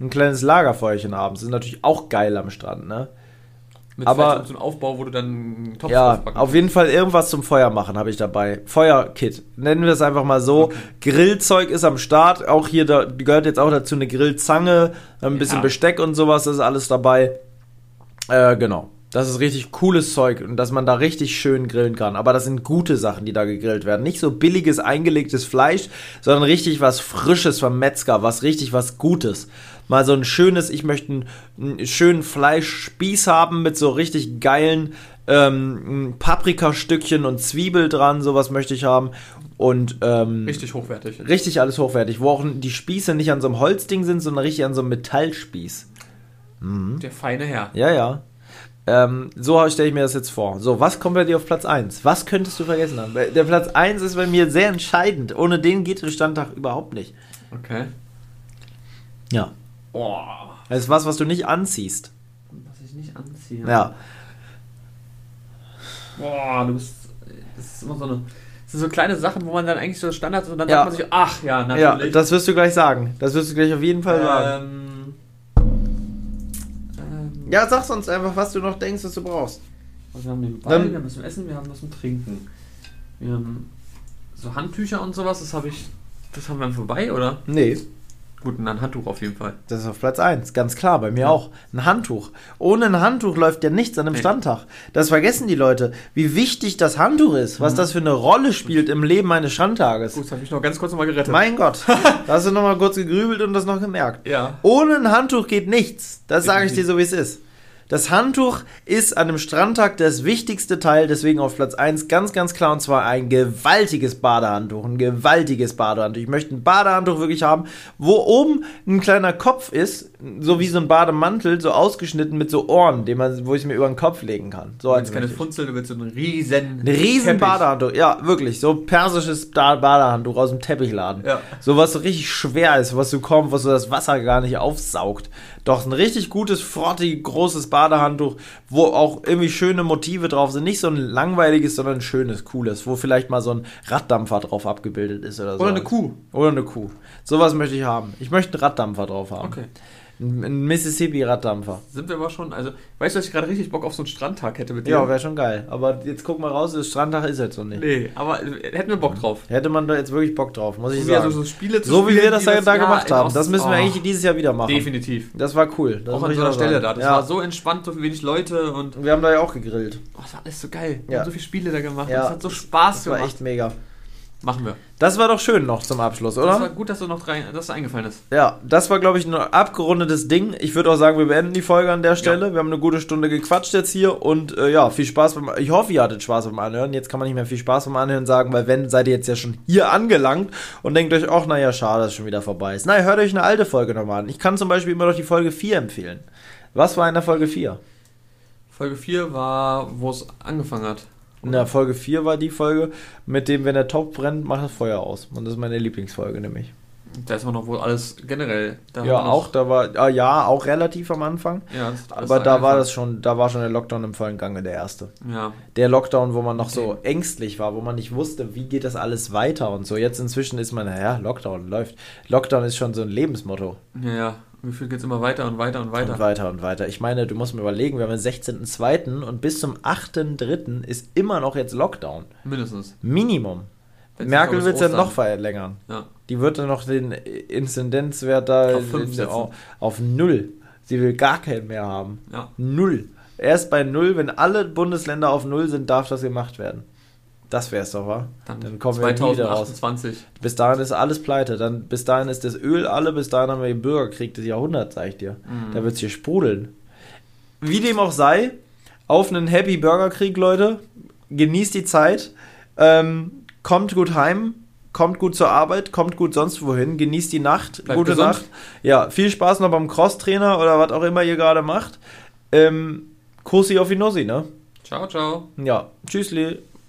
Ein kleines Lagerfeuerchen abends. Ist natürlich auch geil am Strand, ne? Mit aber- so einem Aufbau, wo du dann Topf Ja, auf jeden Fall irgendwas zum Feuer machen habe ich dabei. Feuerkit. Nennen wir es einfach mal so. Grillzeug ist am Start. Auch hier da, gehört jetzt auch dazu eine Grillzange, ein bisschen Ja. Besteck und sowas, ist alles dabei. Äh, genau. Das ist richtig cooles Zeug und dass man da richtig schön grillen kann. Aber das sind gute Sachen, die da gegrillt werden. Nicht so billiges, eingelegtes Fleisch, sondern richtig was Frisches vom Metzger, was richtig was Gutes. Mal so ein schönes, ich möchte einen, einen schönen Fleischspieß haben mit so richtig geilen ähm, Paprikastückchen und Zwiebel dran, sowas möchte ich haben. Und ähm, Richtig hochwertig. richtig alles hochwertig, wo auch die Spieße nicht an so einem Holzding sind, sondern richtig an so einem Metallspieß. Der feine Herr. Ja, ja. Ähm, so stelle ich mir das jetzt vor. So, was kommt bei dir auf Platz 1? Was könntest du vergessen haben? Der Platz 1 ist bei mir sehr entscheidend. Ohne den geht der Standtag überhaupt nicht. Okay. Ja. Oh. Das ist was, was du nicht anziehst. Was ich nicht anziehe. Ja. Boah, du bist. Das ist immer so eine. Das sind so kleine Sachen, wo man dann eigentlich so Standard ist und dann Ja. sagt man sich, ach ja, Ja, natürlich. das wirst du gleich sagen. Das wirst du gleich auf jeden Fall sagen. ähm, ähm, Ja, sag sonst einfach, was du noch denkst, was du brauchst. Also wir haben den Ball, Dann- wir haben was zum Essen, wir haben was zum Trinken. Wir haben so Handtücher und sowas, das habe ich. Das haben wir vorbei, oder? Nee. Gut, ein Handtuch auf jeden Fall. Das ist auf Platz 1, ganz klar, bei mir auch. Ein Handtuch. Ohne ein Handtuch läuft ja nichts an einem Nee. Strandtag. Das vergessen die Leute, wie wichtig das Handtuch ist, Mhm. was das für eine Rolle spielt im Leben eines Strandtages. Gut, das habe ich noch ganz kurz nochmal gerettet. Mein Gott, da hast du nochmal kurz gegrübelt und das noch gemerkt. Ja. Ohne ein Handtuch geht nichts. Das sage ich dir so, wie es ist. Das Handtuch ist an einem Strandtag das wichtigste Teil, deswegen auf Platz 1 ganz, ganz klar und zwar ein gewaltiges Badehandtuch. Ein gewaltiges Badehandtuch. Ich möchte ein Badehandtuch wirklich haben, wo oben ein kleiner Kopf ist, so wie so ein Bademantel, so ausgeschnitten mit so Ohren, den man, wo ich mir über den Kopf legen kann. So willst keine. Funzel, du willst so einen riesen. Ein riesen Teppich. Badehandtuch, ja, wirklich, so persisches Badehandtuch aus dem Teppichladen. Ja. So was so richtig schwer ist, was so kommt, was so das Wasser gar nicht aufsaugt. Doch ein richtig gutes, frottig, großes Badehandtuch, wo auch irgendwie schöne Motive drauf sind. Nicht so ein langweiliges, sondern ein schönes, cooles, wo vielleicht mal so ein Raddampfer drauf abgebildet ist oder so. Oder eine Kuh. Oder eine Kuh. Sowas möchte ich haben. Ich möchte einen Raddampfer drauf haben. Okay. Ein, Mississippi-Raddampfer. Sind wir aber schon, also, weißt du, dass ich gerade richtig Bock auf so einen Strandtag hätte mit dir? Ja, wäre schon geil. Aber jetzt guck mal raus, das Strandtag ist jetzt so nicht. Nee, aber äh, hätten wir Bock drauf. Hätte man da jetzt wirklich Bock drauf, muss ich sagen. so, so Spiele zu So wie spielen, wir das da, das- da gemacht haben. Das müssen wir Oh, eigentlich dieses Jahr wieder machen. Definitiv. Das war cool. Das Auch an so einer Stelle da. Das ja. war so entspannt, so wenig Leute und Wir haben da ja auch gegrillt. oh, das war alles so geil. Wir Ja. haben so viele Spiele da gemacht. Ja. Das hat so Spaß Das war gemacht. echt mega. Machen wir. Das war doch schön noch zum Abschluss, Das war oder? gut, dass du noch rein, dass dir eingefallen ist. Ja, das war, glaube ich, ein abgerundetes Ding. Ich würde auch sagen, wir beenden die Folge an der Stelle. Wir haben eine gute Stunde gequatscht jetzt hier und äh, ja, viel Spaß beim. Ich hoffe, ihr hattet Spaß beim Anhören. Jetzt kann man nicht mehr viel Spaß beim Anhören sagen, weil wenn, seid ihr jetzt ja schon hier angelangt und denkt euch, ach, naja, schade, dass es schon wieder vorbei ist. Na, hört euch eine alte Folge nochmal an. Ich kann zum Beispiel immer noch die Folge 4 empfehlen. Was war in der Folge 4? Folge 4 war, wo es angefangen hat. In der Folge 4 war die Folge, mit dem, wenn der Topf brennt, macht das Feuer aus. Und das ist meine Lieblingsfolge nämlich. Da ist auch noch wohl alles generell. Da ja, auch, da war, ah, ja, auch relativ am Anfang. Ja, das alles Aber da war das schon, da war schon der Lockdown im vollen Gange, der erste. Ja, Der Lockdown, wo man noch so Okay. ängstlich war, wo man nicht wusste, wie geht das alles weiter und so. Jetzt inzwischen ist man, naja, Lockdown läuft. Lockdown ist schon so ein Lebensmotto. ja, ja. Gefühlt geht es immer weiter und weiter und weiter. Und weiter und weiter. Ich meine, du musst mir überlegen, wir haben den 16.02. und bis zum 8.03. ist immer noch jetzt Lockdown. Mindestens. Minimum. Jetzt Merkel wird es ja noch verlängern. Ja. Die wird dann noch den Inzidenzwert da Auf setzen. auf, auf null. Sie will gar keinen mehr haben. Ja. Null. Erst bei null, wenn alle Bundesländer auf null sind, darf das gemacht werden. Das wär's doch, wa? Dann, kommen wir nie wieder raus. 2028. Bis dahin ist alles pleite. Dann, bis dahin ist das Öl alle, bis dahin haben wir den Bürgerkrieg des Jahrhunderts, sag ich dir. Mhm. Da wird's hier sprudeln. Wie dem auch sei, auf einen Happy Bürgerkrieg, Leute. Genießt die Zeit. Ähm, kommt gut heim. Kommt gut zur Arbeit, kommt gut sonst wohin, genießt die Nacht, Bleibt gute gesund. Nacht. Ja, viel Spaß noch beim Crosstrainer oder was auch immer ihr gerade macht. Ähm, Kussi auf die Nussi, ne? Ciao, ciao. Ja, tschüssli,